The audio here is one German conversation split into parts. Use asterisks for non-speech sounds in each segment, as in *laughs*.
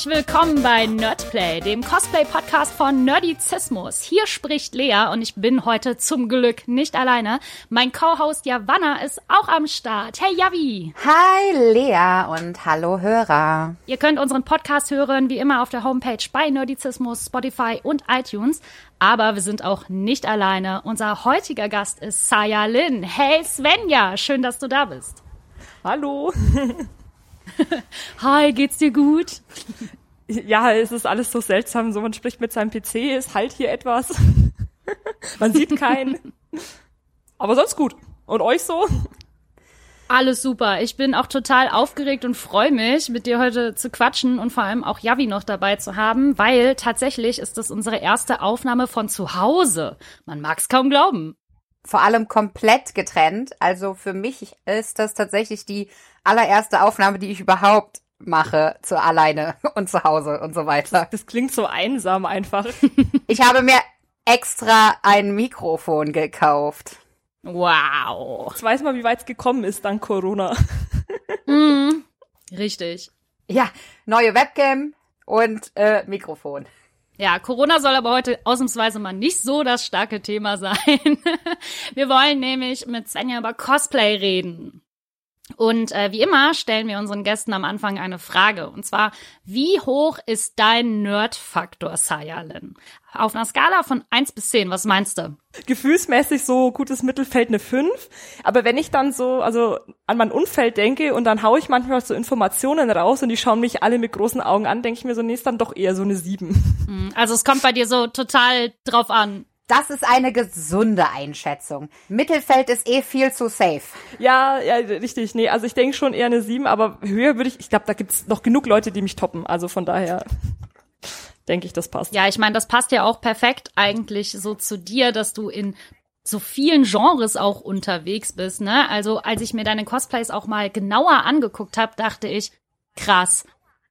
Herzlich willkommen bei Nerdplay, dem Cosplay-Podcast von Nerdizismus. Hier spricht Lea und ich bin heute zum Glück nicht alleine. Mein Co-Host Javanna ist auch am Start. Hey Javi! Hi Lea und hallo Hörer. Ihr könnt unseren Podcast hören wie immer auf der Homepage bei Nerdizismus, Spotify und iTunes. Aber wir sind auch nicht alleine. Unser heutiger Gast ist Saya Lin. Hey Svenja, schön, dass du da bist. Hallo. *laughs* *laughs* Hi, geht's dir gut? Ja, es ist alles so seltsam. So, man spricht mit seinem PC, es halt hier etwas. *laughs* man sieht keinen. Aber sonst gut. Und euch so? Alles super. Ich bin auch total aufgeregt und freue mich, mit dir heute zu quatschen und vor allem auch Javi noch dabei zu haben, weil tatsächlich ist das unsere erste Aufnahme von zu Hause. Man mag's kaum glauben. Vor allem komplett getrennt. Also für mich ist das tatsächlich die allererste Aufnahme, die ich überhaupt mache, zu alleine *laughs* und zu Hause und so weiter. Das klingt so einsam einfach. *laughs* ich habe mir extra ein Mikrofon gekauft. Wow. Jetzt weiß man, wie weit es gekommen ist dank Corona. *laughs* mm, richtig. Ja, neue Webcam und äh, Mikrofon. Ja, Corona soll aber heute ausnahmsweise mal nicht so das starke Thema sein. Wir wollen nämlich mit Svenja über Cosplay reden. Und äh, wie immer stellen wir unseren Gästen am Anfang eine Frage. Und zwar, wie hoch ist dein Nerd-Faktor, Sayalin? Auf einer Skala von eins bis zehn, was meinst du? Gefühlsmäßig so gutes Mittelfeld eine fünf. Aber wenn ich dann so, also an mein Umfeld denke und dann haue ich manchmal so Informationen raus und die schauen mich alle mit großen Augen an, denke ich mir so, nee, ist dann doch eher so eine sieben. Hm, also es kommt bei dir so total drauf an. Das ist eine gesunde Einschätzung. Mittelfeld ist eh viel zu safe. Ja, ja, richtig. Nee, also ich denke schon eher eine 7, aber höher würde ich, ich glaube, da gibt's noch genug Leute, die mich toppen. Also von daher *laughs* denke ich, das passt. Ja, ich meine, das passt ja auch perfekt eigentlich so zu dir, dass du in so vielen Genres auch unterwegs bist, ne? Also, als ich mir deine Cosplays auch mal genauer angeguckt habe, dachte ich, krass,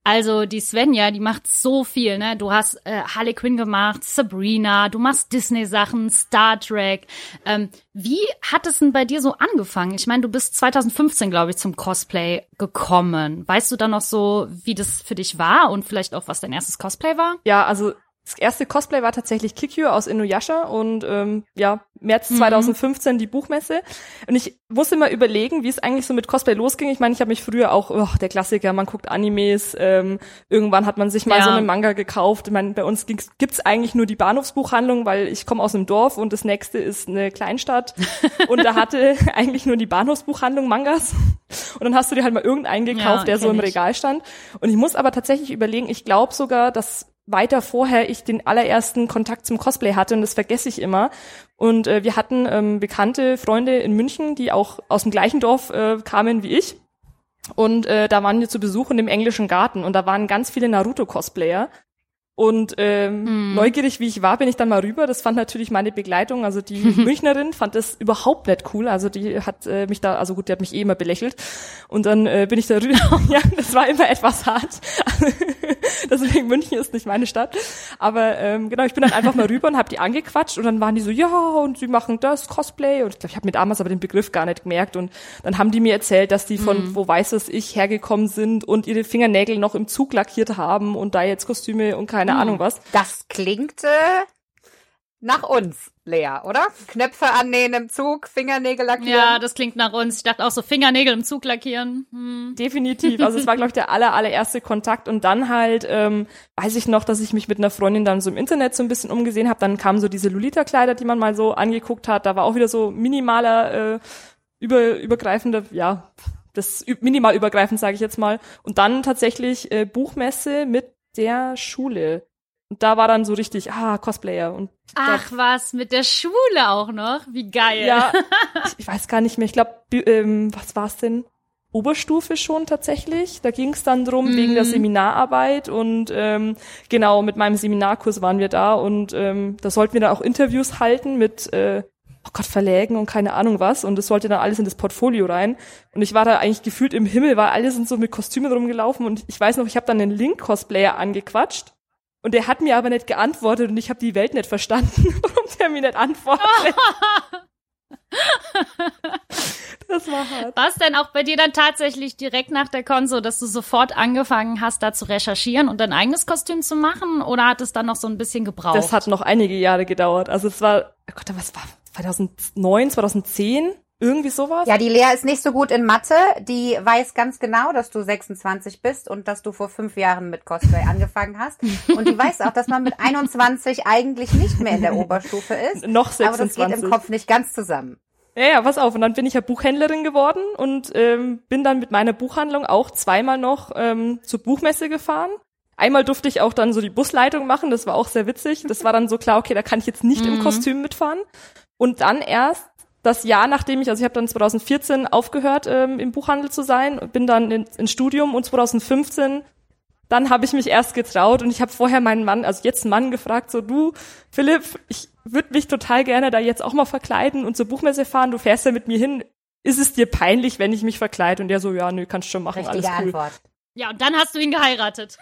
also die Svenja, die macht so viel, ne? Du hast äh, Harley Quinn gemacht, Sabrina, du machst Disney-Sachen, Star Trek. Ähm, wie hat es denn bei dir so angefangen? Ich meine, du bist 2015, glaube ich, zum Cosplay gekommen. Weißt du dann noch so, wie das für dich war und vielleicht auch, was dein erstes Cosplay war? Ja, also das erste Cosplay war tatsächlich Kikyu aus Inuyasha und ähm, ja, März 2015 mhm. die Buchmesse. Und ich musste mal überlegen, wie es eigentlich so mit Cosplay losging. Ich meine, ich habe mich früher auch, oh, der Klassiker, man guckt Animes, ähm, irgendwann hat man sich mal ja. so einen Manga gekauft. Ich meine, bei uns gibt's, eigentlich nur die Bahnhofsbuchhandlung, weil ich komme aus einem Dorf und das nächste ist eine Kleinstadt. *laughs* und da hatte *laughs* eigentlich nur die Bahnhofsbuchhandlung Mangas. Und dann hast du dir halt mal irgendeinen gekauft, ja, der so im Regal stand. Und ich muss aber tatsächlich überlegen, ich glaube sogar, dass weiter vorher ich den allerersten Kontakt zum Cosplay hatte und das vergesse ich immer. Und äh, wir hatten ähm, bekannte Freunde in München, die auch aus dem gleichen Dorf äh, kamen wie ich. Und äh, da waren wir zu Besuch in dem englischen Garten und da waren ganz viele Naruto-Cosplayer. Und ähm, mm. neugierig wie ich war, bin ich dann mal rüber. Das fand natürlich meine Begleitung, also die *laughs* Münchnerin fand das überhaupt nicht cool. Also die hat äh, mich da, also gut, die hat mich eh immer belächelt. Und dann äh, bin ich da rüber. *laughs* ja, das war immer etwas hart. *laughs* Deswegen München ist nicht meine Stadt. Aber ähm, genau, ich bin dann einfach mal rüber und habe die angequatscht und dann waren die so, ja, und sie machen das Cosplay. Und ich glaube, ich habe mir damals aber den Begriff gar nicht gemerkt. Und dann haben die mir erzählt, dass die von mm. wo weiß es ich hergekommen sind und ihre Fingernägel noch im Zug lackiert haben und da jetzt Kostüme und keine keine hm. Ahnung was. Das klingt äh, nach uns, Lea, oder? Knöpfe annähen im Zug, Fingernägel lackieren. Ja, das klingt nach uns. Ich dachte auch so Fingernägel im Zug lackieren. Hm. Definitiv. Also es war, glaube ich, der aller, allererste Kontakt. Und dann halt, ähm, weiß ich noch, dass ich mich mit einer Freundin dann so im Internet so ein bisschen umgesehen habe. Dann kamen so diese Lolita-Kleider, die man mal so angeguckt hat. Da war auch wieder so minimaler, äh, über, übergreifender, ja, das minimal übergreifend, sage ich jetzt mal. Und dann tatsächlich äh, Buchmesse mit der Schule. Und da war dann so richtig, ah, Cosplayer. Und Ach was, mit der Schule auch noch? Wie geil. Ja, ich, *laughs* ich weiß gar nicht mehr. Ich glaube, ähm, was war's denn? Oberstufe schon tatsächlich. Da ging es dann drum mm. wegen der Seminararbeit und ähm, genau mit meinem Seminarkurs waren wir da und ähm, da sollten wir dann auch Interviews halten mit äh, oh Gott, Verlägen und keine Ahnung was. Und das sollte dann alles in das Portfolio rein. Und ich war da eigentlich gefühlt im Himmel, weil alle sind so mit Kostümen rumgelaufen. Und ich weiß noch, ich habe dann einen Link-Cosplayer angequatscht. Und der hat mir aber nicht geantwortet und ich habe die Welt nicht verstanden, *laughs* warum der mir nicht antwortet. *laughs* Das war hart. War es denn auch bei dir dann tatsächlich direkt nach der Con so, dass du sofort angefangen hast, da zu recherchieren und dein eigenes Kostüm zu machen? Oder hat es dann noch so ein bisschen gebraucht? Das hat noch einige Jahre gedauert. Also es war, oh Gott, was war 2009, 2010? Irgendwie sowas? Ja, die Lea ist nicht so gut in Mathe. Die weiß ganz genau, dass du 26 bist und dass du vor fünf Jahren mit Cosplay angefangen hast. Und die weiß auch, dass man mit 21 eigentlich nicht mehr in der Oberstufe ist. *laughs* Noch 26. Aber das geht im Kopf nicht ganz zusammen. Ja, ja, pass auf. Und dann bin ich ja Buchhändlerin geworden und ähm, bin dann mit meiner Buchhandlung auch zweimal noch ähm, zur Buchmesse gefahren. Einmal durfte ich auch dann so die Busleitung machen, das war auch sehr witzig. Das war dann so klar, okay, da kann ich jetzt nicht mhm. im Kostüm mitfahren. Und dann erst das Jahr, nachdem ich, also ich habe dann 2014 aufgehört, ähm, im Buchhandel zu sein, bin dann in, ins Studium und 2015 dann habe ich mich erst getraut und ich habe vorher meinen Mann, also jetzt einen Mann gefragt, so du, Philipp, ich würde mich total gerne da jetzt auch mal verkleiden und zur Buchmesse fahren, du fährst ja mit mir hin. Ist es dir peinlich, wenn ich mich verkleide? Und der so, ja, nö, kannst schon machen, Richtige alles cool. Antwort. Ja, und dann hast du ihn geheiratet.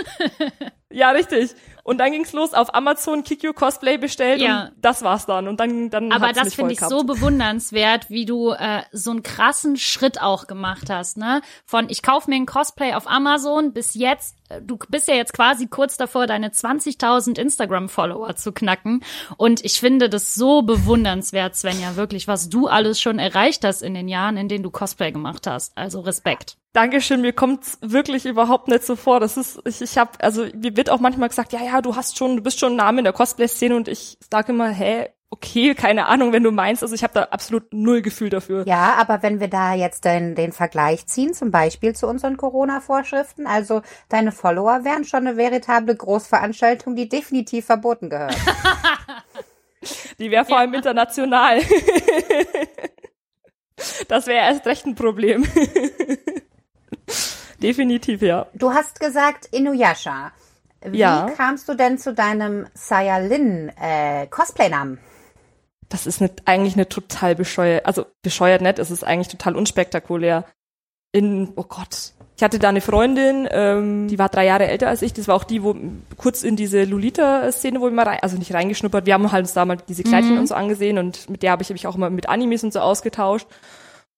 *laughs* ja, richtig. Und dann ging's los auf Amazon Kikyo Cosplay bestellt ja. und das war's dann. Und dann dann Aber das finde ich gehabt. so bewundernswert, wie du äh, so einen krassen Schritt auch gemacht hast, ne? Von ich kauf mir ein Cosplay auf Amazon bis jetzt äh, du bist ja jetzt quasi kurz davor, deine 20.000 Instagram-Follower zu knacken. Und ich finde das so bewundernswert, Svenja, wirklich, was du alles schon erreicht hast in den Jahren, in denen du Cosplay gemacht hast. Also Respekt. Dankeschön, mir kommt's wirklich überhaupt nicht so vor. Das ist, ich, ich habe, also mir wird auch manchmal gesagt, ja, ja, du hast schon, du bist schon ein Name in der Cosplay-Szene und ich sage immer, hä, okay, *laughs* keine Ahnung, wenn du meinst. Also ich habe da absolut null Gefühl dafür. Ja, aber wenn wir da jetzt den, den Vergleich ziehen, zum Beispiel zu unseren Corona-Vorschriften, also deine Follower wären schon eine veritable Großveranstaltung, die definitiv verboten gehört. *laughs* *laughs* die wäre vor allem international. das wäre erst recht ein Problem. Definitiv, ja. Du hast gesagt Inuyasha. Wie ja. kamst du denn zu deinem Sayalin äh, Cosplay-Namen? Das ist eine, eigentlich eine total bescheuert, also bescheuert nett, es ist eigentlich total unspektakulär. In, oh Gott, ich hatte da eine Freundin, ähm, die war drei Jahre älter als ich. Das war auch die, wo kurz in diese Lolita-Szene, wo wir mal rein, also nicht reingeschnuppert. Wir haben halt uns da mal diese Kleidchen mhm. und so angesehen und mit der habe ich mich auch mal mit Animes und so ausgetauscht.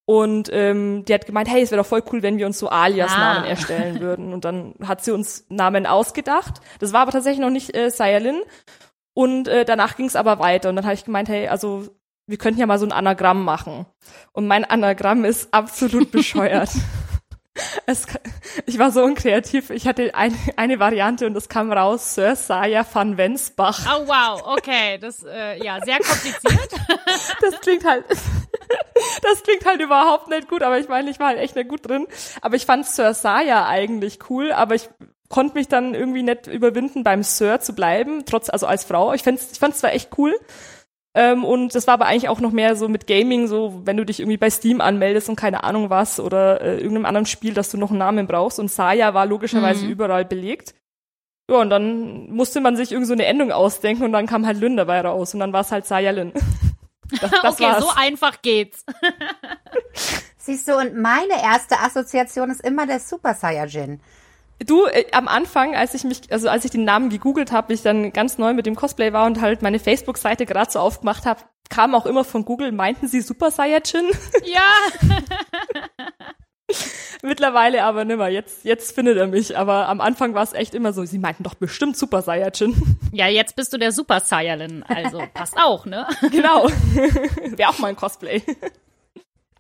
Und ähm, die hat gemeint, hey, es wäre doch voll cool, wenn wir uns so Alias-Namen ah. erstellen *laughs* würden. Und dann hat sie uns Namen ausgedacht. Das war aber tatsächlich noch nicht äh, Sayalin. Und äh, danach ging es aber weiter. Und dann habe ich gemeint, hey, also wir könnten ja mal so ein Anagramm machen. Und mein Anagramm ist absolut bescheuert. *laughs* Es, ich war so unkreativ. Ich hatte eine, eine Variante und es kam raus, Sir Saya van Wensbach. Oh wow, okay, das äh, ja sehr kompliziert. *laughs* Das klingt halt, *laughs* das klingt halt überhaupt nicht gut, aber ich meine, ich war halt echt nicht gut drin. Aber ich fand Sir Saya eigentlich cool, aber ich konnte mich dann irgendwie nicht überwinden, beim Sir zu bleiben, trotz also als Frau. Ich fand's, ich fand's zwar echt cool, ähm, und das war aber eigentlich auch noch mehr so mit Gaming, so wenn du dich irgendwie bei Steam anmeldest und keine Ahnung was oder äh, irgendeinem anderen Spiel, dass du noch einen Namen brauchst. Und Saya war logischerweise mhm. überall belegt. Ja, und dann musste man sich irgendwie so eine Endung ausdenken und dann kam halt Lynn dabei raus und dann war es halt Saya Lynn. *laughs* Das, das okay, war's. so einfach geht's. *laughs* Siehst du, und meine erste Assoziation ist immer der Super Saiyajin. Du, äh, am Anfang, als ich mich, also als ich den Namen gegoogelt habe, ich dann ganz neu mit dem Cosplay war und halt meine Facebook-Seite gerade so aufgemacht habe, kam auch immer von Google, meinten sie Super Saiyajin? Ja. *laughs* *laughs* Mittlerweile aber nimmer. Jetzt, jetzt findet er mich. Aber am Anfang war es echt immer so, sie meinten doch bestimmt Super Saiyajin. Ja, jetzt bist du der Super Saiyajin. Also *laughs* passt auch, ne? Genau. *laughs* Wäre auch mal ein Cosplay.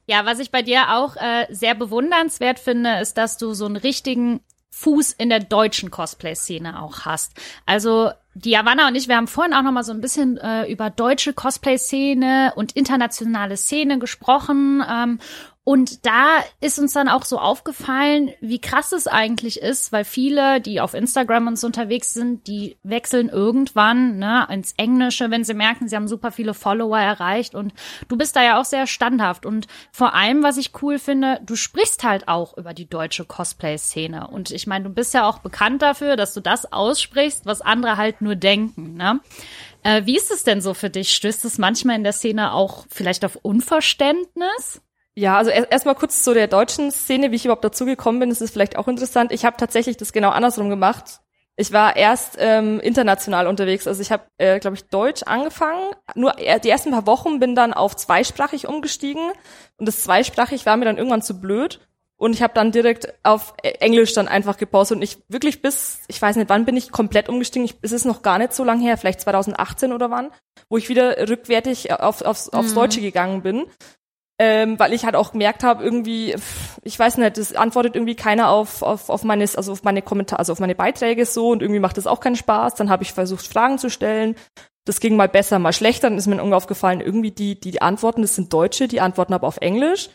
Ja, was ich bei dir auch äh, sehr bewundernswert finde, ist, dass du so einen richtigen Fuß in der deutschen Cosplay-Szene auch hast. Also die Havanna und ich, wir haben vorhin auch noch mal so ein bisschen äh, über deutsche Cosplay-Szene und internationale Szene gesprochen. Ähm, und da ist uns dann auch so aufgefallen, wie krass es eigentlich ist, weil viele, die auf Instagram uns unterwegs sind, die wechseln irgendwann ne, ins Englische, wenn sie merken, sie haben super viele Follower erreicht. Und du bist da ja auch sehr standhaft. Und vor allem, was ich cool finde, du sprichst halt auch über die deutsche Cosplay-Szene. Und ich meine, du bist ja auch bekannt dafür, dass du das aussprichst, was andere halt nur denken. Ne? Äh, wie ist es denn so für dich? Stößt es manchmal in der Szene auch vielleicht auf Unverständnis? Ja, also erstmal erst kurz zu der deutschen Szene, wie ich überhaupt dazu gekommen bin, das ist vielleicht auch interessant. Ich habe tatsächlich das genau andersrum gemacht. Ich war erst ähm, international unterwegs. Also ich habe, äh, glaube ich, Deutsch angefangen. Nur äh, die ersten paar Wochen bin dann auf zweisprachig umgestiegen. Und das zweisprachig war mir dann irgendwann zu blöd. Und ich habe dann direkt auf E- Englisch dann einfach gepostet. Und ich wirklich bis, ich weiß nicht, wann bin ich komplett umgestiegen. Ich, es ist noch gar nicht so lang her, vielleicht 2018 oder wann, wo ich wieder rückwärtig auf, aufs, aufs Deutsche gegangen bin ähm, weil ich halt auch gemerkt habe, irgendwie, ich weiß nicht, das antwortet irgendwie keiner auf, auf, auf meine, also auf meine Kommentare, also auf meine Beiträge so und irgendwie macht das auch keinen Spaß. Dann habe ich versucht, Fragen zu stellen. Das ging mal besser, mal schlechter. Dann ist mir irgendwie aufgefallen, irgendwie die, die, die Antworten, das sind Deutsche, die antworten aber auf Englisch.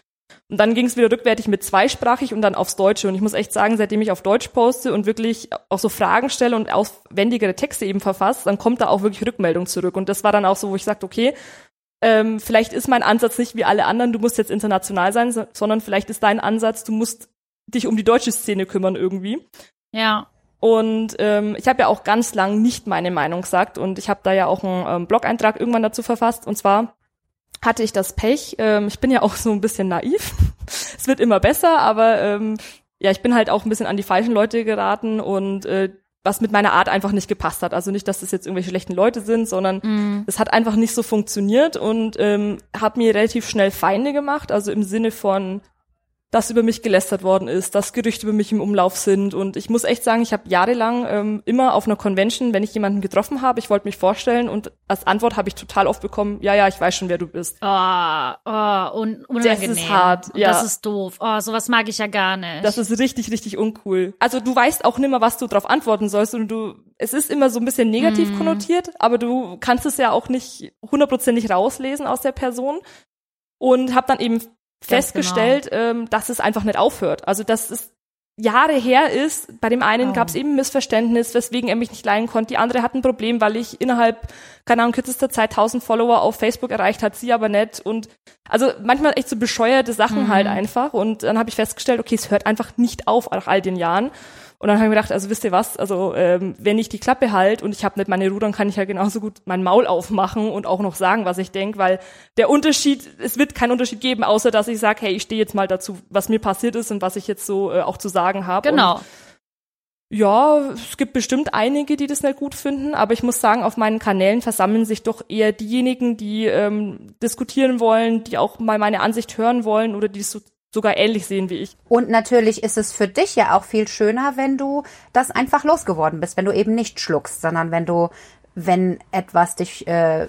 Und dann ging es wieder rückwärtig mit zweisprachig und dann aufs Deutsche. Und ich muss echt sagen, seitdem ich auf Deutsch poste und wirklich auch so Fragen stelle und aufwendigere Texte eben verfasse, dann kommt da auch wirklich Rückmeldung zurück. Und das war dann auch so, wo ich sagte, okay, ähm, vielleicht ist mein Ansatz nicht wie alle anderen, du musst jetzt international sein, so, sondern vielleicht ist dein Ansatz, du musst dich um die deutsche Szene kümmern irgendwie. Ja. Und ähm, ich habe ja auch ganz lang nicht meine Meinung gesagt und ich habe da ja auch einen ähm, Blog-Eintrag irgendwann dazu verfasst. Und zwar hatte ich das Pech, ähm, ich bin ja auch so ein bisschen naiv. *laughs* es wird immer besser, aber ähm, ja, ich bin halt auch ein bisschen an die falschen Leute geraten und äh, was mit meiner Art einfach nicht gepasst hat. Also nicht, dass das jetzt irgendwelche schlechten Leute sind, sondern es hat einfach nicht so funktioniert und ähm, hat mir relativ schnell Feinde gemacht. Also im Sinne von, dass über mich gelästert worden ist, dass Gerüchte über mich im Umlauf sind. Und ich muss echt sagen, ich habe jahrelang ähm, immer auf einer Convention, wenn ich jemanden getroffen habe, ich wollte mich vorstellen und als Antwort habe ich total oft bekommen, ja, ja, ich weiß schon, wer du bist. Oh, oh, un unangenehm. ist hart, ja. Das ist doof. Oh, sowas mag ich ja gar nicht. Das ist richtig, richtig uncool. Also du weißt auch nimmer, was du darauf antworten sollst und du, es ist immer so ein bisschen negativ konnotiert, aber du kannst es ja auch nicht hundertprozentig rauslesen aus der Person und habe dann eben festgestellt, ähm, dass es einfach nicht aufhört. Also dass es Jahre her ist. Bei dem einen Oh. gab es eben Missverständnis, weswegen er mich nicht leihen konnte. Die andere hat ein Problem, weil ich innerhalb, keine Ahnung, kürzester Zeit 1000 Follower auf Facebook erreicht hat, sie aber nicht. Und also manchmal echt so bescheuerte Sachen halt einfach. Und dann habe ich festgestellt, okay, es hört einfach nicht auf nach all den Jahren. Und dann habe ich mir gedacht, also wisst ihr was, also ähm, wenn ich die Klappe halt und ich habe nicht meine Ruhe, dann kann ich ja genauso gut mein Maul aufmachen und auch noch sagen, was ich denk, weil der Unterschied, es wird keinen Unterschied geben, außer dass ich sage, hey, ich stehe jetzt mal dazu, was mir passiert ist und was ich jetzt so äh, auch zu sagen habe. genau. Und ja, es gibt bestimmt einige, die das nicht gut finden, aber ich muss sagen, auf meinen Kanälen versammeln sich doch eher diejenigen, die ähm, diskutieren wollen, die auch mal meine Ansicht hören wollen oder die so, sogar ähnlich sehen wie ich. Und natürlich ist es für dich ja auch viel schöner, wenn du das einfach losgeworden bist, wenn du eben nicht schluckst, sondern wenn du, wenn etwas dich, äh,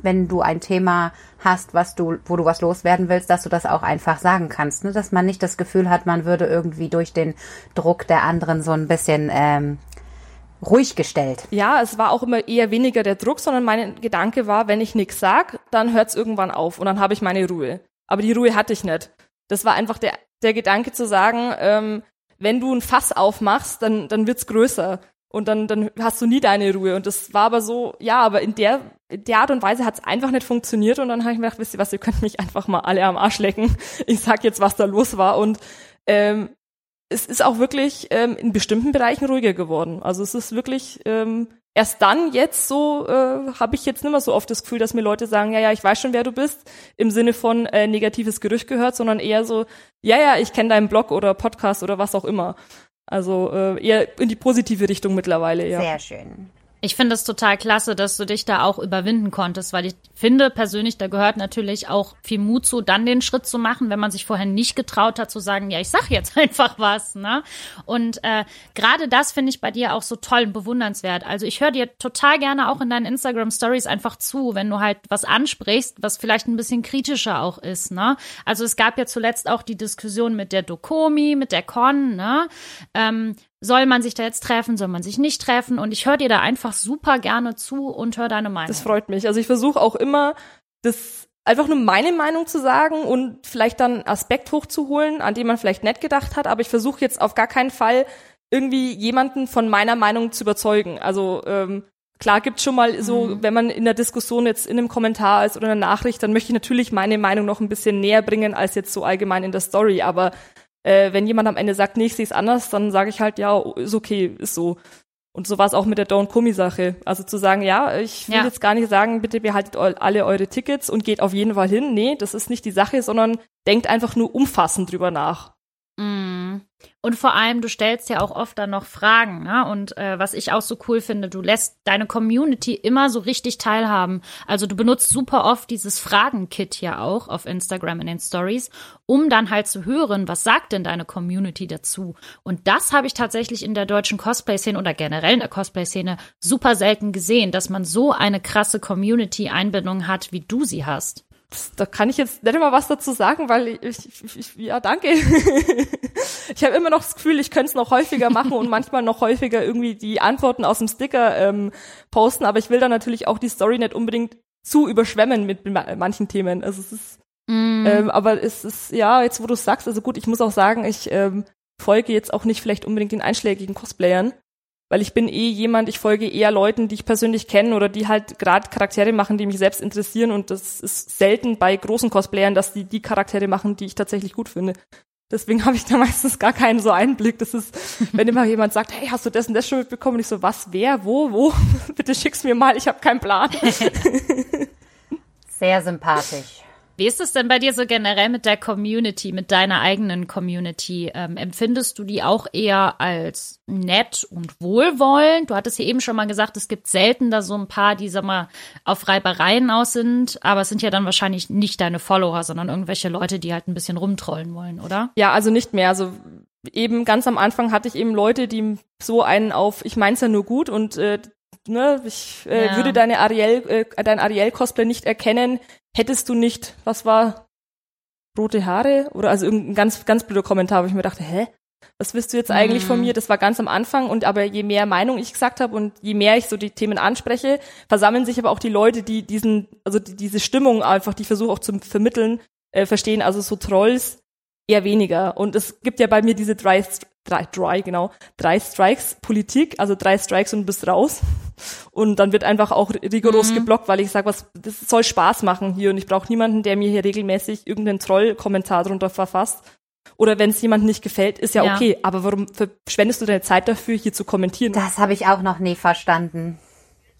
wenn du ein Thema hast, was du, wo du was loswerden willst, dass du das auch einfach sagen kannst, ne? dass man nicht das Gefühl hat, man würde irgendwie durch den Druck der anderen so ein bisschen ähm, ruhig gestellt. Ja, es war auch immer eher weniger der Druck, sondern mein Gedanke war, wenn ich nichts sag, dann hört's irgendwann auf und dann habe ich meine Ruhe. Aber die Ruhe hatte ich nicht. Das war einfach der, der Gedanke zu sagen, ähm, wenn du ein Fass aufmachst, dann, dann wird's größer. Und dann, dann hast du nie deine Ruhe. Und das war aber so, ja, aber in der, in der Art und Weise hat's einfach nicht funktioniert. Und dann habe ich mir gedacht, wisst ihr was, ihr könnt mich einfach mal alle am Arsch lecken. *laughs* Ich sag jetzt, was da los war. Und ähm, es ist auch wirklich ähm, in bestimmten Bereichen ruhiger geworden. Also es ist wirklich ähm, erst dann jetzt so, äh, habe ich jetzt nicht mehr so oft das Gefühl, dass mir Leute sagen, ja, ja, ich weiß schon, wer du bist, im Sinne von äh, negatives Gerücht gehört, sondern eher so, ja, ja, ich kenne deinen Blog oder Podcast oder was auch immer. Also äh, eher in die positive Richtung mittlerweile, ja. Sehr schön. Ich finde es total klasse, dass du dich da auch überwinden konntest, weil ich finde persönlich, da gehört natürlich auch viel Mut zu, dann den Schritt zu machen, wenn man sich vorher nicht getraut hat zu sagen, ja, ich sag jetzt *laughs* einfach was, ne? Und äh, gerade das finde ich bei dir auch so toll und bewundernswert. Also ich höre dir total gerne auch in deinen Instagram Stories einfach zu, wenn du halt was ansprichst, was vielleicht ein bisschen kritischer auch ist, ne? Also es gab ja zuletzt auch die Diskussion mit der Dokomi, mit der Con, ne? Ähm, soll man sich da jetzt treffen, soll man sich nicht treffen? Und ich höre dir da einfach super gerne zu und höre deine Meinung. Das freut mich. Also ich versuche auch immer, das einfach nur meine Meinung zu sagen und vielleicht dann einen Aspekt hochzuholen, an den man vielleicht nicht gedacht hat, aber ich versuche jetzt auf gar keinen Fall irgendwie jemanden von meiner Meinung zu überzeugen. Also ähm, klar gibt's schon mal so, wenn man in der Diskussion jetzt in einem Kommentar ist oder in einer Nachricht, dann möchte ich natürlich meine Meinung noch ein bisschen näher bringen als jetzt so allgemein in der Story. Aber äh, wenn jemand am Ende sagt, nee, ich sehe es anders, dann sage ich halt, ja, ist okay, ist so. Und so war es auch mit der Don't Comi Sache. Also zu sagen, ja, ich will Ja. jetzt gar nicht sagen, bitte behaltet alle eure Tickets und geht auf jeden Fall hin. Nee, das ist nicht die Sache, sondern denkt einfach nur umfassend drüber nach. Mhm. Und vor allem, du stellst ja auch oft dann noch Fragen, ne? Und äh, was ich auch so cool finde, du lässt deine Community immer so richtig teilhaben. Also du benutzt super oft dieses Fragen-Kit ja auch auf Instagram in den Stories, um dann halt zu hören, was sagt denn deine Community dazu? Und das habe ich tatsächlich in der deutschen Cosplay-Szene oder generell in der Cosplay-Szene super selten gesehen, dass man so eine krasse Community-Einbindung hat, wie du sie hast da kann ich jetzt nicht immer was dazu sagen, weil ich, ich, ich ja, danke. *laughs* ich habe immer noch das Gefühl, ich könnte es noch häufiger machen und manchmal noch häufiger irgendwie die Antworten aus dem Sticker ähm, posten, aber ich will dann natürlich auch die Story nicht unbedingt zu überschwemmen mit manchen Themen. Also es ist, mm. ähm, aber es ist, ja, jetzt wo du sagst, also gut, ich muss auch sagen, ich ähm, folge jetzt auch nicht vielleicht unbedingt den einschlägigen Cosplayern, weil ich bin eh jemand, ich folge eher Leuten, die ich persönlich kenne oder die halt gerade Charaktere machen, die mich selbst interessieren und das ist selten bei großen Cosplayern, dass die die Charaktere machen, die ich tatsächlich gut finde. Deswegen *laughs* habe ich da meistens gar keinen so Einblick. Das ist, wenn immer jemand sagt, hey, hast du das und das schon mitbekommen? Und ich so, was, wer, wo, wo? *laughs* Bitte schick's mir mal, ich habe keinen Plan. *laughs* Sehr sympathisch. Wie ist es denn bei dir so generell mit der Community, mit deiner eigenen Community? Ähm, empfindest du die auch eher als nett und wohlwollend? Du hattest hier eben schon mal gesagt, es gibt selten da so ein paar, die, sag mal, auf Reibereien aus sind, aber es sind ja dann wahrscheinlich nicht deine Follower, sondern irgendwelche Leute, die halt ein bisschen rumtrollen wollen, oder? Ja, also nicht mehr. Also eben ganz am Anfang hatte ich eben Leute, die so einen auf, ich mein's ja nur gut und äh, ne, ich äh, ja. würde deine Ariel, äh, dein Ariel-Cosplay nicht erkennen, hättest du nicht, was war, rote Haare? Oder also irgendein ganz, ganz blöder Kommentar, wo ich mir dachte, hä? Was willst du jetzt eigentlich von mhm. mir? Das war ganz am Anfang und aber je mehr Meinung ich gesagt habe und je mehr ich so die Themen anspreche, versammeln sich aber auch die Leute, die diesen, also die, diese Stimmung einfach, die ich versuche auch zu vermitteln, äh, verstehen. Also so Trolls eher weniger. Und es gibt ja bei mir diese drei, drei, dry, genau, drei Strikes Politik, also drei Strikes und bist raus. Und dann wird einfach auch rigoros mhm. geblockt, weil ich sage, was, das soll Spaß machen hier und ich brauche niemanden, der mir hier regelmäßig irgendeinen Troll-Kommentar drunter verfasst. Oder wenn es jemandem nicht gefällt, ist ja, ja, okay. Aber warum verschwendest du deine Zeit dafür, hier zu kommentieren? Das habe ich auch noch nie verstanden.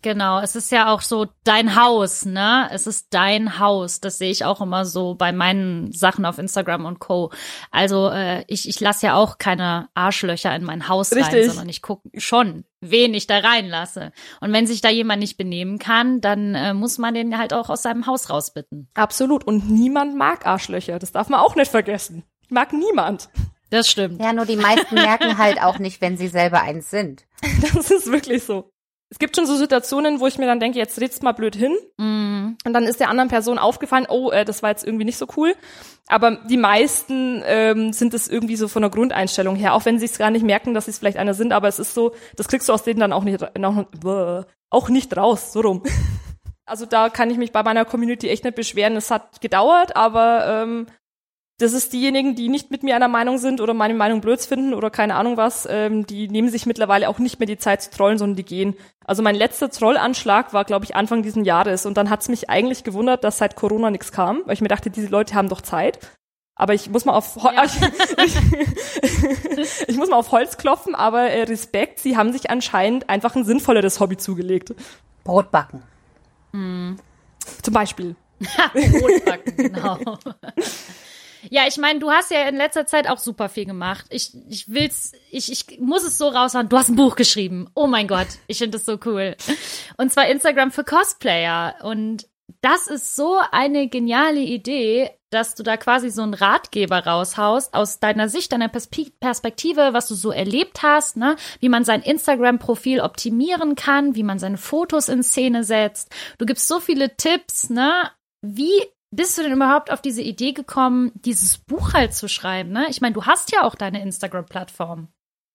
Genau, es ist ja auch so dein Haus, ne? Es ist dein Haus. Das sehe ich auch immer so bei meinen Sachen auf Instagram und Co. Also äh, ich, ich lasse ja auch keine Arschlöcher in mein Haus Richtig. rein, sondern ich gucke schon, wen ich da reinlasse. Und wenn sich da jemand nicht benehmen kann, dann äh, muss man den halt auch aus seinem Haus rausbitten. Absolut. Und niemand mag Arschlöcher. Das darf man auch nicht vergessen. Mag niemand. Das stimmt. Ja, nur die meisten merken halt auch nicht, wenn sie selber eins sind. *laughs* Das ist wirklich so es gibt schon so Situationen, wo ich mir dann denke, jetzt redst mal blöd hin. Mm. Und dann ist der anderen Person aufgefallen, oh, äh, das war jetzt irgendwie nicht so cool. Aber die meisten ähm, sind es irgendwie so von der Grundeinstellung her, auch wenn sie es gar nicht merken, dass sie es vielleicht einer sind, aber es ist so, das kriegst du aus denen dann auch nicht, auch, auch nicht raus, so rum. *laughs* Also da kann ich mich bei meiner Community echt nicht beschweren. Es hat gedauert, aber ähm, das ist diejenigen, die nicht mit mir einer Meinung sind oder meine Meinung blöd finden oder keine Ahnung was, ähm, die nehmen sich mittlerweile auch nicht mehr die Zeit zu trollen, sondern die gehen. Also mein letzter Trollanschlag war, glaube ich, Anfang diesen Jahres und dann hat's mich eigentlich gewundert, dass seit Corona nichts kam, weil ich mir dachte, diese Leute haben doch Zeit. Aber ich muss mal auf ja. ich, *laughs* ich, muss mal auf Holz klopfen, aber äh, Respekt, sie haben sich anscheinend einfach ein sinnvolleres Hobby zugelegt. Brotbacken. Mhm. Zum Beispiel. *laughs* Brotbacken, genau. *laughs* Ja, ich meine, du hast ja in letzter Zeit auch super viel gemacht. Ich, ich will's, ich, ich muss es so raushauen. Du hast ein Buch geschrieben. Oh mein Gott, ich finde das so cool. Und zwar Instagram für Cosplayer. Und das ist so eine geniale Idee, dass du da quasi so einen Ratgeber raushaust aus deiner Sicht, deiner Perspektive, was du so erlebt hast, ne? wie man sein Instagram-Profil optimieren kann, wie man seine Fotos in Szene setzt. Du gibst so viele Tipps, ne? Wie bist du denn überhaupt auf diese Idee gekommen, dieses Buch halt zu schreiben? Ne? Ich meine, du hast ja auch deine Instagram-Plattform.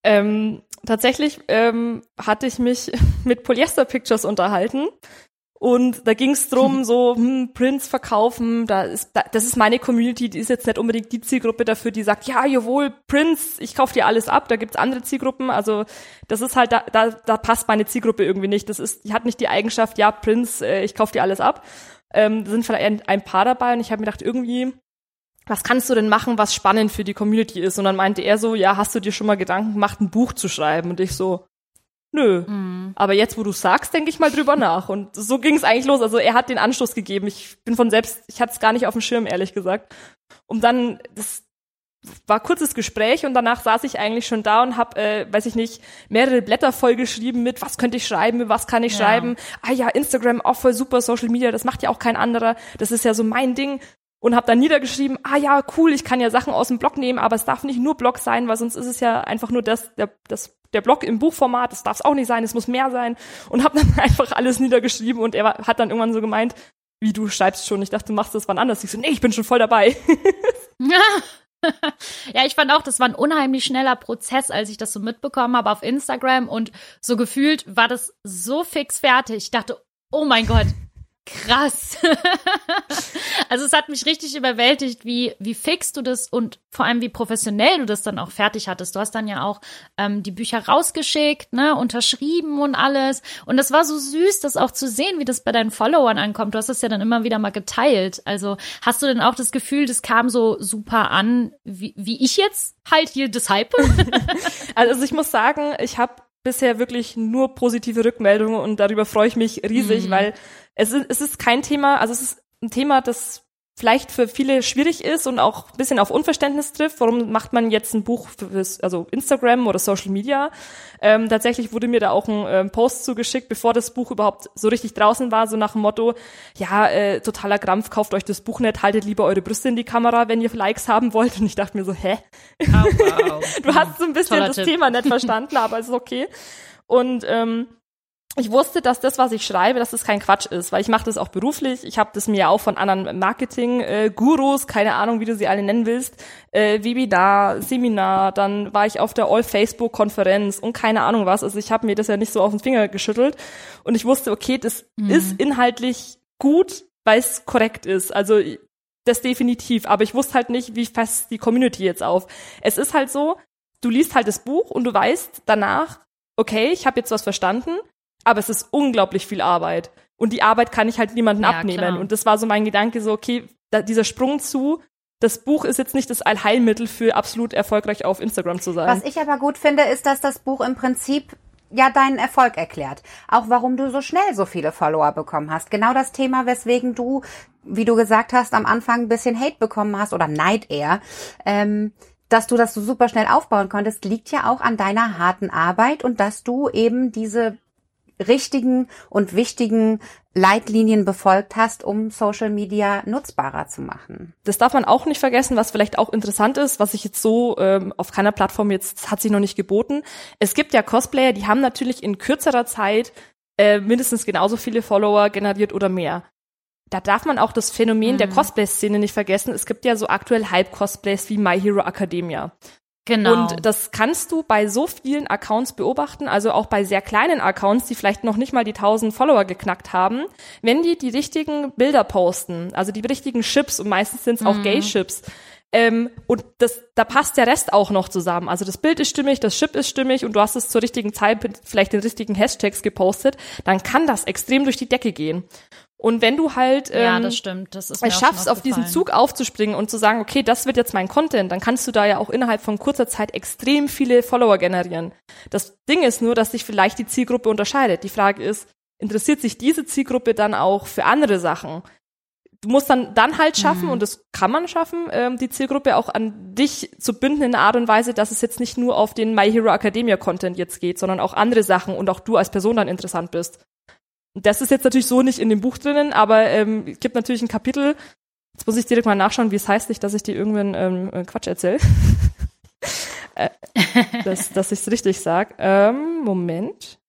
Ähm, tatsächlich ähm, hatte ich mich *laughs* mit Polyester Pictures unterhalten. Und da ging es drum, *laughs* so hm, Prints verkaufen. Da ist, da, das ist meine Community. Die ist jetzt nicht unbedingt die Zielgruppe dafür, die sagt, ja, jawohl, Prints, ich kauf dir alles ab. Da gibt's andere Zielgruppen. Also das ist halt, da, da, da passt meine Zielgruppe irgendwie nicht. Das ist, die hat nicht die Eigenschaft, ja, Prints, äh, ich kauf dir alles ab ähm, sind vielleicht ein paar dabei und ich habe mir gedacht, irgendwie, was kannst du denn machen, was spannend für die Community ist? Und dann meinte er so, ja, hast du dir schon mal Gedanken gemacht, ein Buch zu schreiben? Und ich so, nö. Mhm. Aber jetzt, wo du sagst, denke ich mal drüber nach. Und so ging es eigentlich los. Also er hat den Anstoß gegeben. Ich bin von selbst, ich hatte es gar nicht auf dem Schirm, ehrlich gesagt. Um dann, das war kurzes Gespräch und danach saß ich eigentlich schon da und habe, äh, weiß ich nicht, mehrere Blätter vollgeschrieben mit, was könnte ich schreiben, was kann ich ja. schreiben. Ah ja, Instagram auch voll super, Social Media, das macht ja auch kein anderer. Das ist ja so mein Ding und habe dann niedergeschrieben, ah ja, cool, ich kann ja Sachen aus dem Blog nehmen, aber es darf nicht nur Blog sein, weil sonst ist es ja einfach nur das, der, das, der Blog im Buchformat, das darf es auch nicht sein, es muss mehr sein und habe dann *laughs* einfach alles niedergeschrieben und er hat dann irgendwann so gemeint, wie du schreibst schon, ich dachte, du machst das wann anders. Ich so, nee, ich bin schon voll dabei. *laughs* *laughs* *laughs* ja, ich fand auch, das war ein unheimlich schneller Prozess, als ich das so mitbekommen habe auf Instagram und so gefühlt war das so fix fertig. Ich dachte, oh mein Gott, krass. *laughs* also es hat mich richtig überwältigt, wie, wie fix du das und vor allem wie professionell du das dann auch fertig hattest. Du hast dann ja auch ähm, die Bücher rausgeschickt, ne, unterschrieben und alles. Und das war so süß, das auch zu sehen, wie das bei deinen Followern ankommt. Du hast es ja dann immer wieder mal geteilt. Also hast du denn auch das Gefühl, das kam so super an, wie, wie ich jetzt halt hier das Hype? *laughs* also ich muss sagen, ich habe bisher wirklich nur positive Rückmeldungen und darüber freue ich mich riesig, mhm. weil es ist, es ist kein Thema, also es ist ein Thema, das vielleicht für viele schwierig ist und auch ein bisschen auf Unverständnis trifft. Warum macht man jetzt ein Buch für also Instagram oder Social Media? Ähm, tatsächlich wurde mir da auch ein ähm, Post zugeschickt, bevor das Buch überhaupt so richtig draußen war, so nach dem Motto, ja, äh, totaler Krampf, kauft euch das Buch nicht, haltet lieber eure Brüste in die Kamera, wenn ihr Likes haben wollt. Und ich dachte mir so, hä? Oh, *laughs* wow. du hast so ein bisschen Toller das Tipp. Thema nicht verstanden, aber ist okay. Und ähm, ich wusste, dass das, was ich schreibe, dass das kein Quatsch ist, weil ich mache das auch beruflich. Ich habe das mir auch von anderen Marketing-Gurus, keine Ahnung, wie du sie alle nennen willst, äh, Webinar, Seminar, dann war ich auf der All-Facebook-Konferenz und keine Ahnung was. Also ich habe mir das ja nicht so auf den Finger geschüttelt und ich wusste, okay, das mhm. ist inhaltlich gut, weil es korrekt ist. Also das definitiv, aber ich wusste halt nicht, wie fest die Community jetzt auf. Es ist halt so, du liest halt das Buch und du weißt danach, okay, ich habe jetzt was verstanden aber es ist unglaublich viel Arbeit. Und die Arbeit kann ich halt niemandem ja, abnehmen. Klar. Und das war so mein Gedanke, so, okay, da, dieser Sprung zu, das Buch ist jetzt nicht das Allheilmittel für absolut erfolgreich auf Instagram zu sein. Was ich aber gut finde, ist, dass das Buch im Prinzip ja deinen Erfolg erklärt. Auch warum du so schnell so viele Follower bekommen hast. Genau das Thema, weswegen du, wie du gesagt hast, am Anfang ein bisschen Hate bekommen hast oder Neid eher. Ähm, dass du das so super schnell aufbauen konntest, liegt ja auch an deiner harten Arbeit und dass du eben diese richtigen und wichtigen Leitlinien befolgt hast, um Social Media nutzbarer zu machen. Das darf man auch nicht vergessen, was vielleicht auch interessant ist, was ich jetzt so ähm, auf keiner Plattform jetzt hat sich noch nicht geboten. Es gibt ja Cosplayer, die haben natürlich in kürzerer Zeit äh, mindestens genauso viele Follower generiert oder mehr. Da darf man auch das Phänomen mhm. der Cosplay-Szene nicht vergessen. Es gibt ja so aktuell Hype-Cosplays wie My Hero Academia. Genau. Und das kannst du bei so vielen Accounts beobachten, also auch bei sehr kleinen Accounts, die vielleicht noch nicht mal die 1000 Follower geknackt haben, wenn die die richtigen Bilder posten, also die richtigen Chips und meistens sind es auch mhm. Gay-Chips. Ähm, und das, da passt der Rest auch noch zusammen. Also das Bild ist stimmig, das Chip ist stimmig und du hast es zur richtigen Zeit vielleicht den richtigen Hashtags gepostet, dann kann das extrem durch die Decke gehen. Und wenn du halt ähm, ja, das stimmt. Das ist es schaffst, auf diesen Zug aufzuspringen und zu sagen, okay, das wird jetzt mein Content, dann kannst du da ja auch innerhalb von kurzer Zeit extrem viele Follower generieren. Das Ding ist nur, dass sich vielleicht die Zielgruppe unterscheidet. Die Frage ist, interessiert sich diese Zielgruppe dann auch für andere Sachen? Du musst dann dann halt schaffen, mhm. und das kann man schaffen, ähm, die Zielgruppe auch an dich zu binden in einer Art und Weise, dass es jetzt nicht nur auf den My Hero Academia Content jetzt geht, sondern auch andere Sachen und auch du als Person dann interessant bist. Das ist jetzt natürlich so nicht in dem Buch drinnen, aber ähm, es gibt natürlich ein Kapitel. Jetzt muss ich direkt mal nachschauen, wie es heißt, nicht, dass ich dir irgendwann ähm, äh, Quatsch erzähle. *laughs* äh, dass dass ich es richtig sag. Ähm, Moment.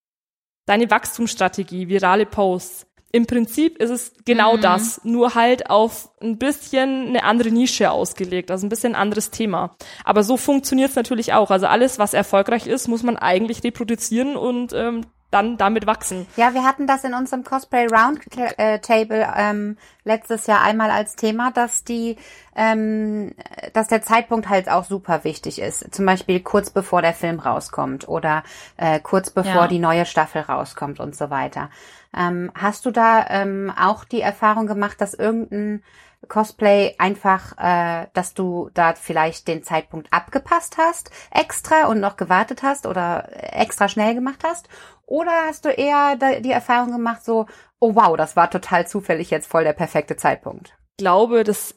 Deine Wachstumsstrategie, virale Posts. Im Prinzip ist es genau mhm. das, nur halt auf ein bisschen eine andere Nische ausgelegt, also ein bisschen ein anderes Thema. Aber so funktioniert es natürlich auch. Also alles, was erfolgreich ist, muss man eigentlich reproduzieren und ähm, dann damit wachsen. Ja, wir hatten das in unserem Cosplay Roundtable ähm, letztes Jahr einmal als Thema, dass die, ähm, dass der Zeitpunkt halt auch super wichtig ist. Zum Beispiel kurz bevor der Film rauskommt oder äh, kurz bevor ja. die neue Staffel rauskommt und so weiter. Ähm, hast du da ähm, auch die Erfahrung gemacht, dass irgendein Cosplay einfach, äh, dass du da vielleicht den Zeitpunkt abgepasst hast, extra und noch gewartet hast oder extra schnell gemacht hast? Oder hast du eher die Erfahrung gemacht, so, oh wow, das war total zufällig jetzt voll der perfekte Zeitpunkt? Ich glaube, das